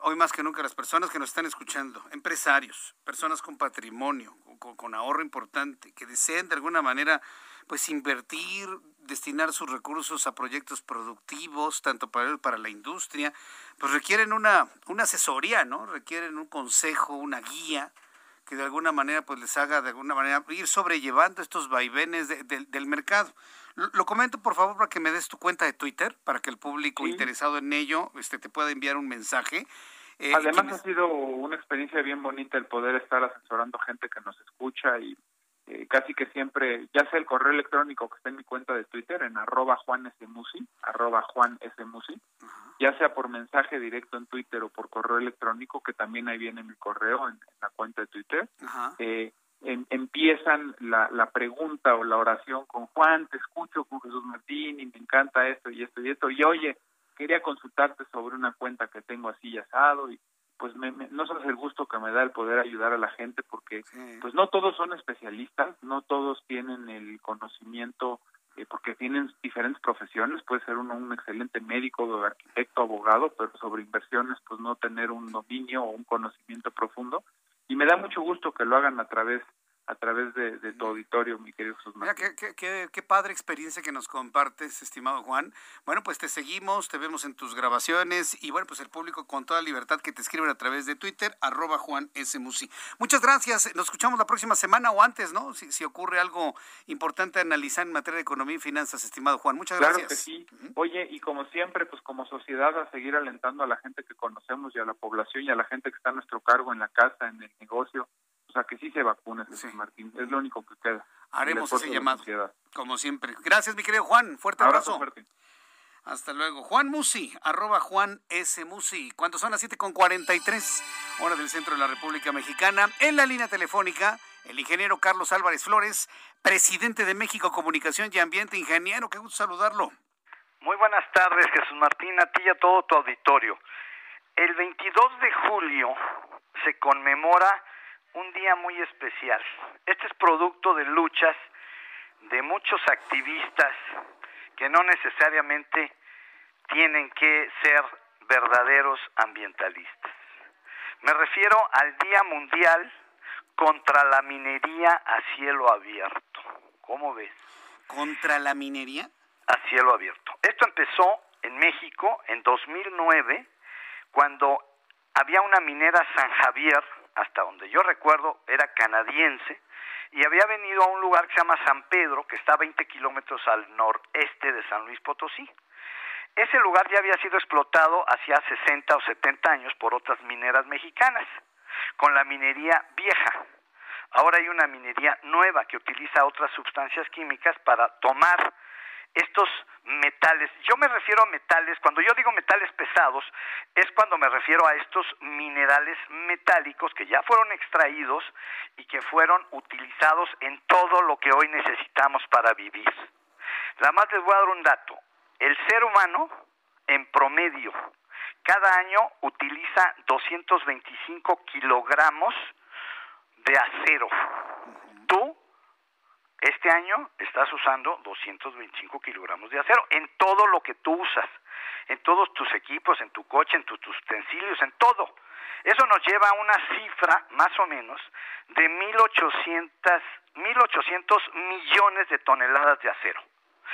hoy más que nunca las personas que nos están escuchando, empresarios, personas con patrimonio, con, ahorro importante, que deseen de alguna manera pues invertir, destinar sus recursos a proyectos productivos, tanto para, para la industria, pues requieren una, una asesoría, ¿no? Requieren un consejo, una guía que de alguna manera pues les haga de alguna manera ir sobrellevando estos vaivenes del mercado. Lo comento por favor para que me des tu cuenta de Twitter, para que el público interesado en ello este, te pueda enviar un mensaje. Eh, Además ha sido una experiencia bien bonita el poder estar asesorando gente que nos escucha y eh, casi que siempre, ya sea el correo electrónico que está en mi cuenta de Twitter, en arroba Juan S. Musi, arroba Juan S. Musi, ya sea por mensaje directo en Twitter o por correo electrónico, que también ahí viene mi correo en, la cuenta de Twitter, eh, empiezan la, la pregunta o la oración con Juan, te escucho con Jesús Martín y me encanta esto y esto y esto, y oye, quería consultarte sobre una cuenta que tengo así asado y pues me, no sabes el gusto que me da el poder ayudar a la gente porque pues no todos son especialistas, no todos tienen el conocimiento eh, porque tienen diferentes profesiones, puede ser uno un excelente médico, arquitecto, abogado, pero sobre inversiones pues no tener un dominio o un conocimiento profundo. Y me da mucho gusto que lo hagan a través a través de, tu auditorio, mi querido Jesús Mira, qué, qué, qué, padre experiencia que nos compartes, estimado Juan. Bueno, pues te seguimos, te vemos en tus grabaciones y bueno, pues el público con toda libertad que te escriben a través de Twitter, arroba Juan S. Musi. Muchas gracias, nos escuchamos la próxima semana o antes, ¿no? Si, si ocurre algo importante analizar en materia de economía y finanzas, estimado Juan. Muchas gracias. Claro que sí. Oye, y como siempre, pues como sociedad a seguir alentando a la gente que conocemos y a la población y a la gente que está a nuestro cargo en la casa, en el negocio, sea, que sí se vacune, Martín. Es lo único que queda. Haremos ese llamado, como siempre. Gracias, mi querido Juan. Fuerte abrazo. Hasta luego. Juan Musi, arroba Juan S. Musi. ¿Cuántos son las 7 con 43? Hora del centro de la República Mexicana. En la línea telefónica, el ingeniero Carlos Álvarez Flores, presidente de México Comunicación y Ambiente. Ingeniero, qué gusto saludarlo. Muy buenas tardes, Jesús Martín, a ti y a todo tu auditorio. El 22 de julio se conmemora un día muy especial. Este es producto de luchas de muchos activistas que no necesariamente tienen que ser verdaderos ambientalistas. Me refiero al Día Mundial contra la minería a cielo abierto. ¿Cómo ves? ¿Contra la minería? A cielo abierto. Esto empezó en México en 2009, cuando había una minera San Javier hasta donde yo recuerdo, era canadiense y había venido a un lugar que se llama San Pedro, que está a 20 kilómetros al noreste de San Luis Potosí. Ese lugar ya había sido explotado hacía 60 o 70 años por otras mineras mexicanas, con la minería vieja. Ahora hay una minería nueva que utiliza otras sustancias químicas para tomar estos metales, yo me refiero a metales, cuando yo digo metales pesados, es cuando me refiero a estos minerales metálicos que ya fueron extraídos y que fueron utilizados en todo lo que hoy necesitamos para vivir. Nada más les voy a dar un dato. El ser humano, en promedio, cada año utiliza 225 kilogramos de acero. Este año estás usando 225 kilogramos de acero en todo lo que tú usas, en todos tus equipos, en tu coche, en tus utensilios, en todo. Eso nos lleva a una cifra, más o menos, de 1.800, 1.800 millones de toneladas de acero.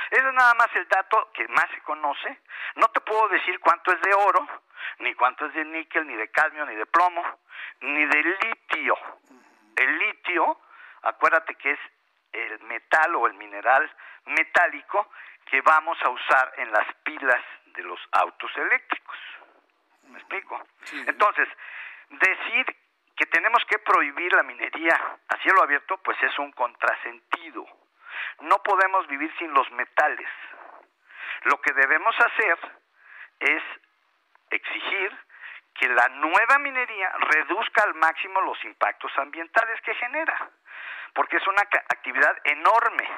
Ese es nada más el dato que más se conoce. No te puedo decir cuánto es de oro, ni cuánto es de níquel, ni de cadmio, ni de plomo, ni de litio. El litio, acuérdate que es el metal o el mineral metálico que vamos a usar en las pilas de los autos eléctricos. ¿Me explico? Entonces, decir que tenemos que prohibir la minería a cielo abierto, pues es un contrasentido. No podemos vivir sin los metales. Lo que debemos hacer es exigir que la nueva minería reduzca al máximo los impactos ambientales que genera porque es una actividad enorme.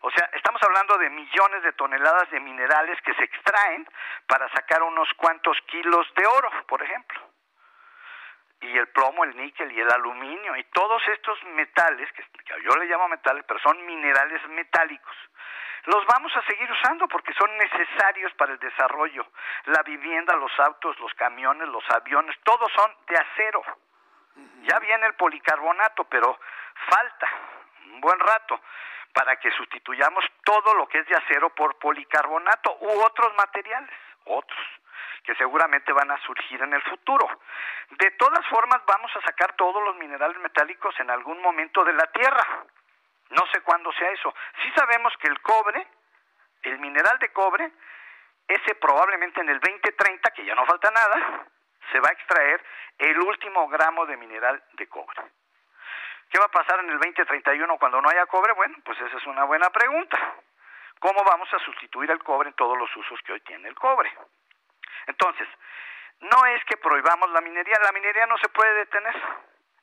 O sea, estamos hablando de millones de toneladas de minerales que se extraen para sacar unos cuantos kilos de oro, por ejemplo. Y el plomo, el níquel y el aluminio y todos estos metales, que yo le llamo metales, pero son minerales metálicos, los vamos a seguir usando porque son necesarios para el desarrollo. La vivienda, los autos, los camiones, los aviones, todos son de acero. Ya viene el policarbonato, pero falta un buen rato para que sustituyamos todo lo que es de acero por policarbonato u otros materiales, otros que seguramente van a surgir en el futuro. De todas formas, vamos a sacar todos los minerales metálicos en algún momento de la Tierra. No sé cuándo sea eso. Sí sabemos que el cobre, el mineral de cobre, ese probablemente en el 2030, que ya no falta nada, se va a extraer el último gramo de mineral de cobre. ¿Qué va a pasar en el 2031 cuando no haya cobre? Bueno, pues esa es una buena pregunta. ¿Cómo vamos a sustituir el cobre en todos los usos que hoy tiene el cobre? Entonces, no es que prohibamos la minería, la minería no se puede detener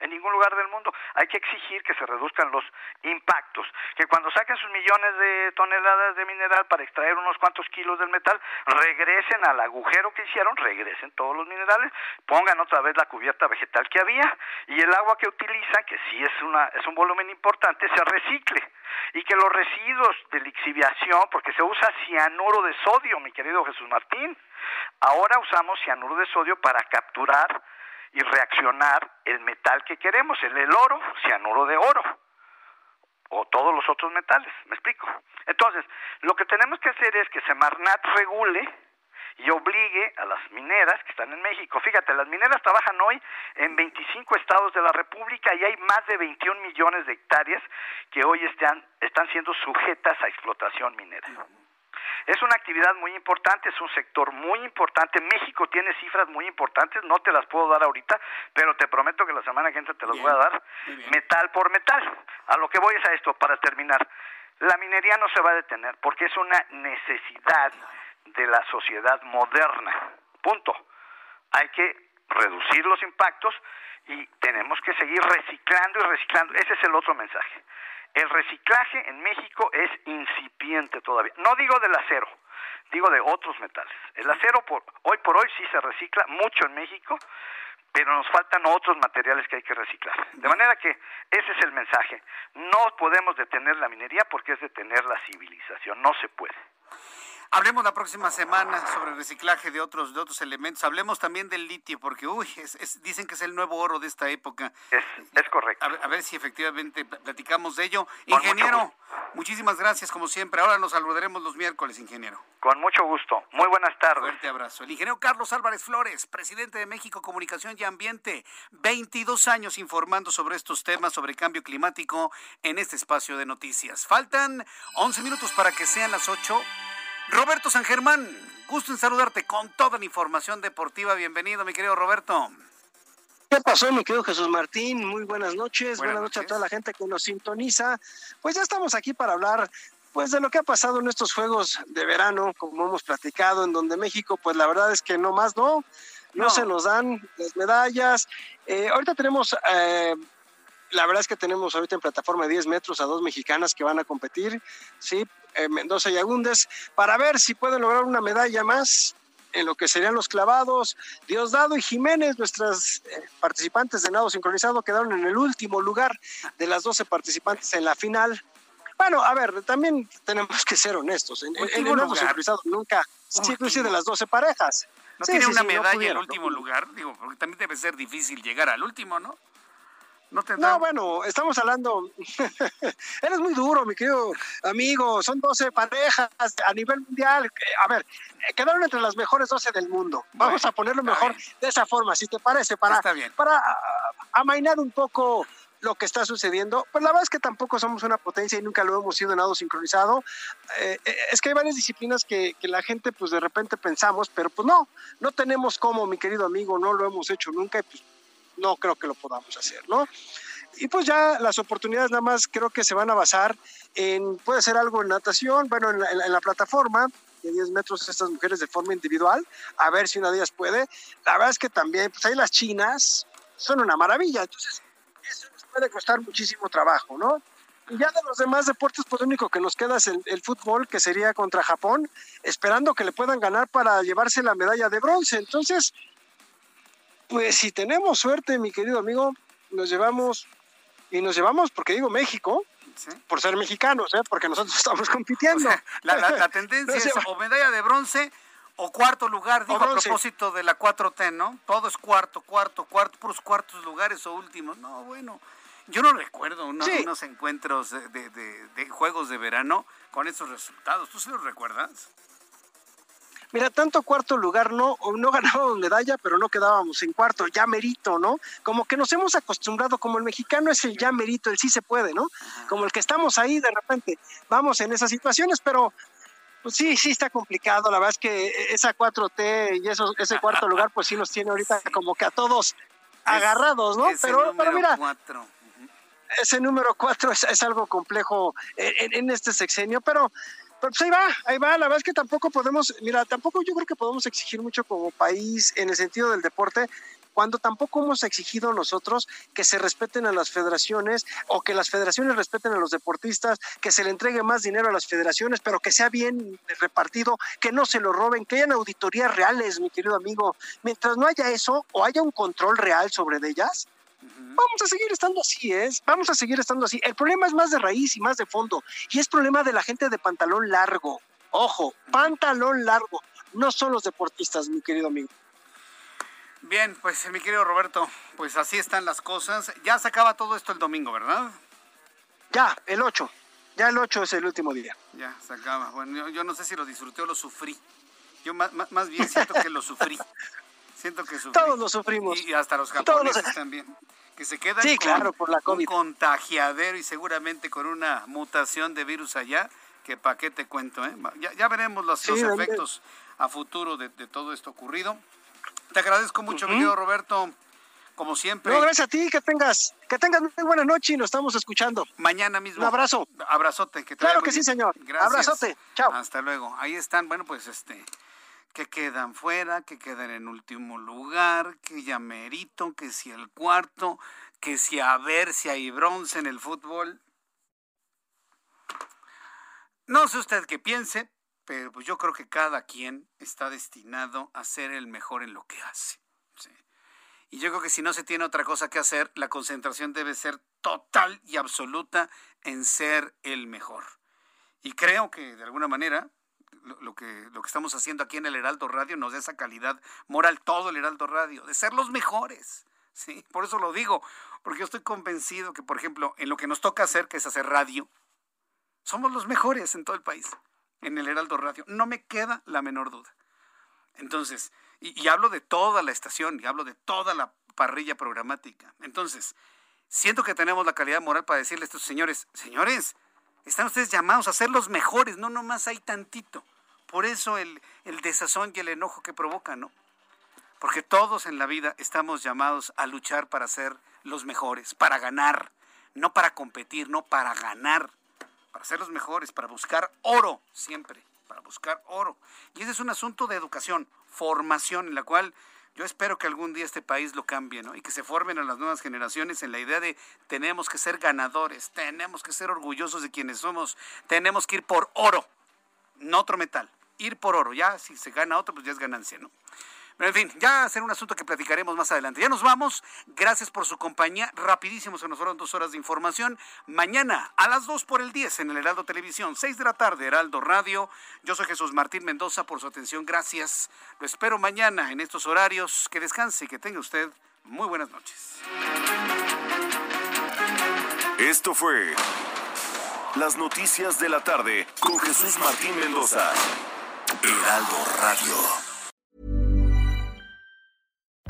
en ningún lugar del mundo. Hay que exigir que se reduzcan los impactos, que cuando saquen sus millones de toneladas de mineral para extraer unos cuantos kilos del metal, regresen al agujero que hicieron, regresen todos los minerales, pongan otra vez la cubierta vegetal que había y el agua que utilizan, que sí es una es un volumen importante, se recicle y que los residuos de lixiviación, porque se usa cianuro de sodio, mi querido Jesús Martín, ahora usamos cianuro de sodio para capturar y reaccionar el metal que queremos, el, el oro, cianuro de oro, o todos los otros metales, ¿me explico? Entonces, lo que tenemos que hacer es que Semarnat regule y obligue a las mineras que están en México. Fíjate, las mineras trabajan hoy en 25 estados de la República y hay más de 21 millones de hectáreas que hoy están, están siendo sujetas a explotación minera. Es una actividad muy importante, es un sector muy importante. México tiene cifras muy importantes, no te las puedo dar ahorita, pero te prometo que la semana que entra te las voy a dar metal por metal. A lo que voy es a esto, para terminar. La minería no se va a detener porque es una necesidad de la sociedad moderna. Punto. Hay que reducir los impactos y tenemos que seguir reciclando y reciclando. Ese es el otro mensaje. El reciclaje en México es incipiente todavía. No digo del acero, digo de otros metales. El acero por, hoy por hoy sí se recicla mucho en México, pero nos faltan otros materiales que hay que reciclar. De manera que ese es el mensaje. No podemos detener la minería porque es detener la civilización. No se puede. Hablemos la próxima semana sobre el reciclaje de otros, de otros elementos. Hablemos también del litio, porque uy, dicen que es el nuevo oro de esta época. Es, es correcto. A, ver si efectivamente platicamos de ello. ingeniero, muchísimas gracias como siempre. Ahora nos saludaremos los miércoles, ingeniero. Con mucho gusto. Muy buenas tardes. Fuerte abrazo. El ingeniero Carlos Álvarez Flores, presidente de México Comunicación y Ambiente. 22 años informando sobre estos temas, sobre cambio climático en este espacio de noticias. Faltan 11 minutos para que sean las 8. Roberto San Germán, gusto en saludarte con toda la información deportiva. Bienvenido, mi querido Roberto. ¿Qué pasó, mi querido Jesús Martín? Muy buenas noches. Buenas, noches a toda la gente que nos sintoniza. Pues ya estamos aquí para hablar pues de lo que ha pasado en estos Juegos de Verano, como hemos platicado, en donde México, pues la verdad es que no más no, no, se nos dan las medallas. Eh, ahorita tenemos eh, la verdad es que tenemos ahorita en plataforma de 10 metros a dos mexicanas que van a competir, ¿sí? Eh, Mendoza y Agúndez, para ver si pueden lograr una medalla más en lo que serían los clavados. Diosdado y Jiménez, nuestras eh, participantes de nado sincronizado, quedaron en el último lugar de las 12 participantes en la final. Bueno, a ver, también tenemos que ser honestos. En, el nado sincronizado nunca, sí, inclusive de las 12 parejas. ¿No tiene una medalla en el último lugar? Digo, porque también debe ser difícil llegar al último, ¿no? No, bueno, estamos hablando. *laughs* Eres muy duro, mi querido amigo. Son 12 parejas a nivel mundial. A ver, quedaron entre las mejores 12 del mundo. Vamos a ponerlo mejor de esa forma, si te parece, para, para amainar un poco lo que está sucediendo. Pues la verdad es que tampoco somos una potencia y nunca lo hemos sido en nado sincronizado. Eh, eh, es que hay varias disciplinas que, que, la gente pues de repente pensamos, pero pues no, no tenemos como, mi querido amigo, no lo hemos hecho nunca y pues no creo que lo podamos hacer, ¿no? Y pues ya las oportunidades nada más creo que se van a basar en, puede ser algo en natación, bueno, en la, plataforma de 10 metros estas mujeres de forma individual, a ver si una de ellas puede. La verdad es que también, pues ahí las chinas son una maravilla, entonces eso nos puede costar muchísimo trabajo, ¿no? Y ya de los demás deportes, pues lo único que nos queda es el, fútbol, que sería contra Japón, esperando que le puedan ganar para llevarse la medalla de bronce. Entonces, pues si tenemos suerte, mi querido amigo, nos llevamos, y nos llevamos, porque digo México, por ser mexicanos, ¿eh? porque nosotros *laughs* estamos compitiendo. la, *laughs* tendencia es o medalla de bronce o cuarto lugar, digo a propósito de la 4T, ¿no? Todo es cuarto, cuarto, cuarto, puros cuartos lugares o últimos. No, bueno, yo no recuerdo unos, encuentros de, juegos de verano con esos resultados. ¿Tú se los recuerdas? Mira, tanto cuarto lugar no, no *laughs* ganábamos medalla, pero no quedábamos en cuarto, ya merito, ¿no? Como que nos hemos acostumbrado, como el mexicano es el ya merito, el sí se puede, ¿no? Como el que estamos ahí de repente, vamos en esas situaciones, pero pues sí, sí está complicado. La verdad es que esa 4T y eso, ese cuarto lugar, pues sí nos tiene ahorita como que a todos agarrados, ¿no? Pero, pero mira, ese número 4 es, algo complejo en, en, este sexenio, pero, pero pues ahí va, ahí va. La verdad es que tampoco podemos, mira, tampoco yo creo que podemos exigir mucho como país en el sentido del deporte, cuando tampoco hemos exigido nosotros que se respeten a las federaciones o que las federaciones respeten a los deportistas, que se le entregue más dinero a las federaciones, pero que sea bien repartido, que no se lo roben, que hayan auditorías reales, mi querido amigo. Mientras no haya eso o haya un control real sobre ellas, Vamos a seguir estando así, ¿es? Vamos a seguir estando así. El problema es más de raíz y más de fondo. Y es problema de la gente de pantalón largo. Ojo, pantalón largo. No son los deportistas, mi querido amigo. Bien, pues mi querido Roberto, pues así están las cosas. Ya se acaba todo esto el domingo, ¿verdad? Ya, el 8. Ya el 8 es el último día. Ya, se acaba. Bueno, yo, no sé si lo disfruté o lo sufrí. Yo más, más bien siento que lo sufrí. *laughs* Siento que sufrí. Todos lo sufrimos. Y hasta los japoneses también. Que se quedan sí, claro, por la COVID. un contagiadero y seguramente con una mutación de virus allá, que para qué te cuento, ¿eh? Ya, ya veremos los, efectos a futuro de todo esto ocurrido. Te agradezco mucho, mi querido Roberto. Como siempre. No, gracias a ti, que tengas, que tengas muy buena noche y nos estamos escuchando. Mañana mismo. Un abrazo. Abrazote. Que claro que sí, señor. Gracias. Abrazote. Chao. Hasta luego. Ahí están, bueno, pues este, que quedan fuera, que quedan en último lugar, que ya merito, que si el cuarto, que si a ver si hay bronce en el fútbol. No sé usted qué piense, pero pues yo creo que cada quien está destinado a ser el mejor en lo que hace. Y yo creo que si no se tiene otra cosa que hacer, la concentración debe ser total y absoluta en ser el mejor. Y creo que de alguna manera lo, que, lo que estamos haciendo aquí en el Heraldo Radio nos da esa calidad moral, todo el Heraldo Radio, de ser los mejores. ¿sí? Por eso lo digo, porque yo estoy convencido que, por ejemplo, en lo que nos toca hacer, que es hacer radio, somos los mejores en todo el país en el Heraldo Radio. No me queda la menor duda. Entonces, y, hablo de toda la estación, y hablo de toda la parrilla programática. Entonces, siento que tenemos la calidad moral para decirle a estos señores, señores, están ustedes llamados a ser los mejores, no nomás hay tantito. Por eso el, el desazón y el enojo que provoca, ¿no? Porque todos en la vida estamos llamados a luchar para ser los mejores, para ganar, no para competir, no para ganar para ser los mejores, para buscar oro siempre, para buscar oro. Y ese es un asunto de educación, formación, en la cual yo espero que algún día este país lo cambie, ¿no? Y que se formen a las nuevas generaciones en la idea de tenemos que ser ganadores, tenemos que ser orgullosos de quienes somos, tenemos que ir por oro, no otro metal, ir por oro. Ya si se gana otro, pues ya es ganancia, ¿no? En fin, ya será un asunto que platicaremos más adelante. Ya nos vamos. Gracias por su compañía. Rapidísimo, se nos fueron dos horas de información. Mañana a las dos por el 10 en el Heraldo Televisión, 6 de la tarde, Heraldo Radio. Yo soy Jesús Martín Mendoza por su atención. Gracias. Lo espero mañana en estos horarios. Que descanse y que tenga usted muy buenas noches. Esto fue Las Noticias de la Tarde con Jesús Martín Mendoza. Heraldo Radio.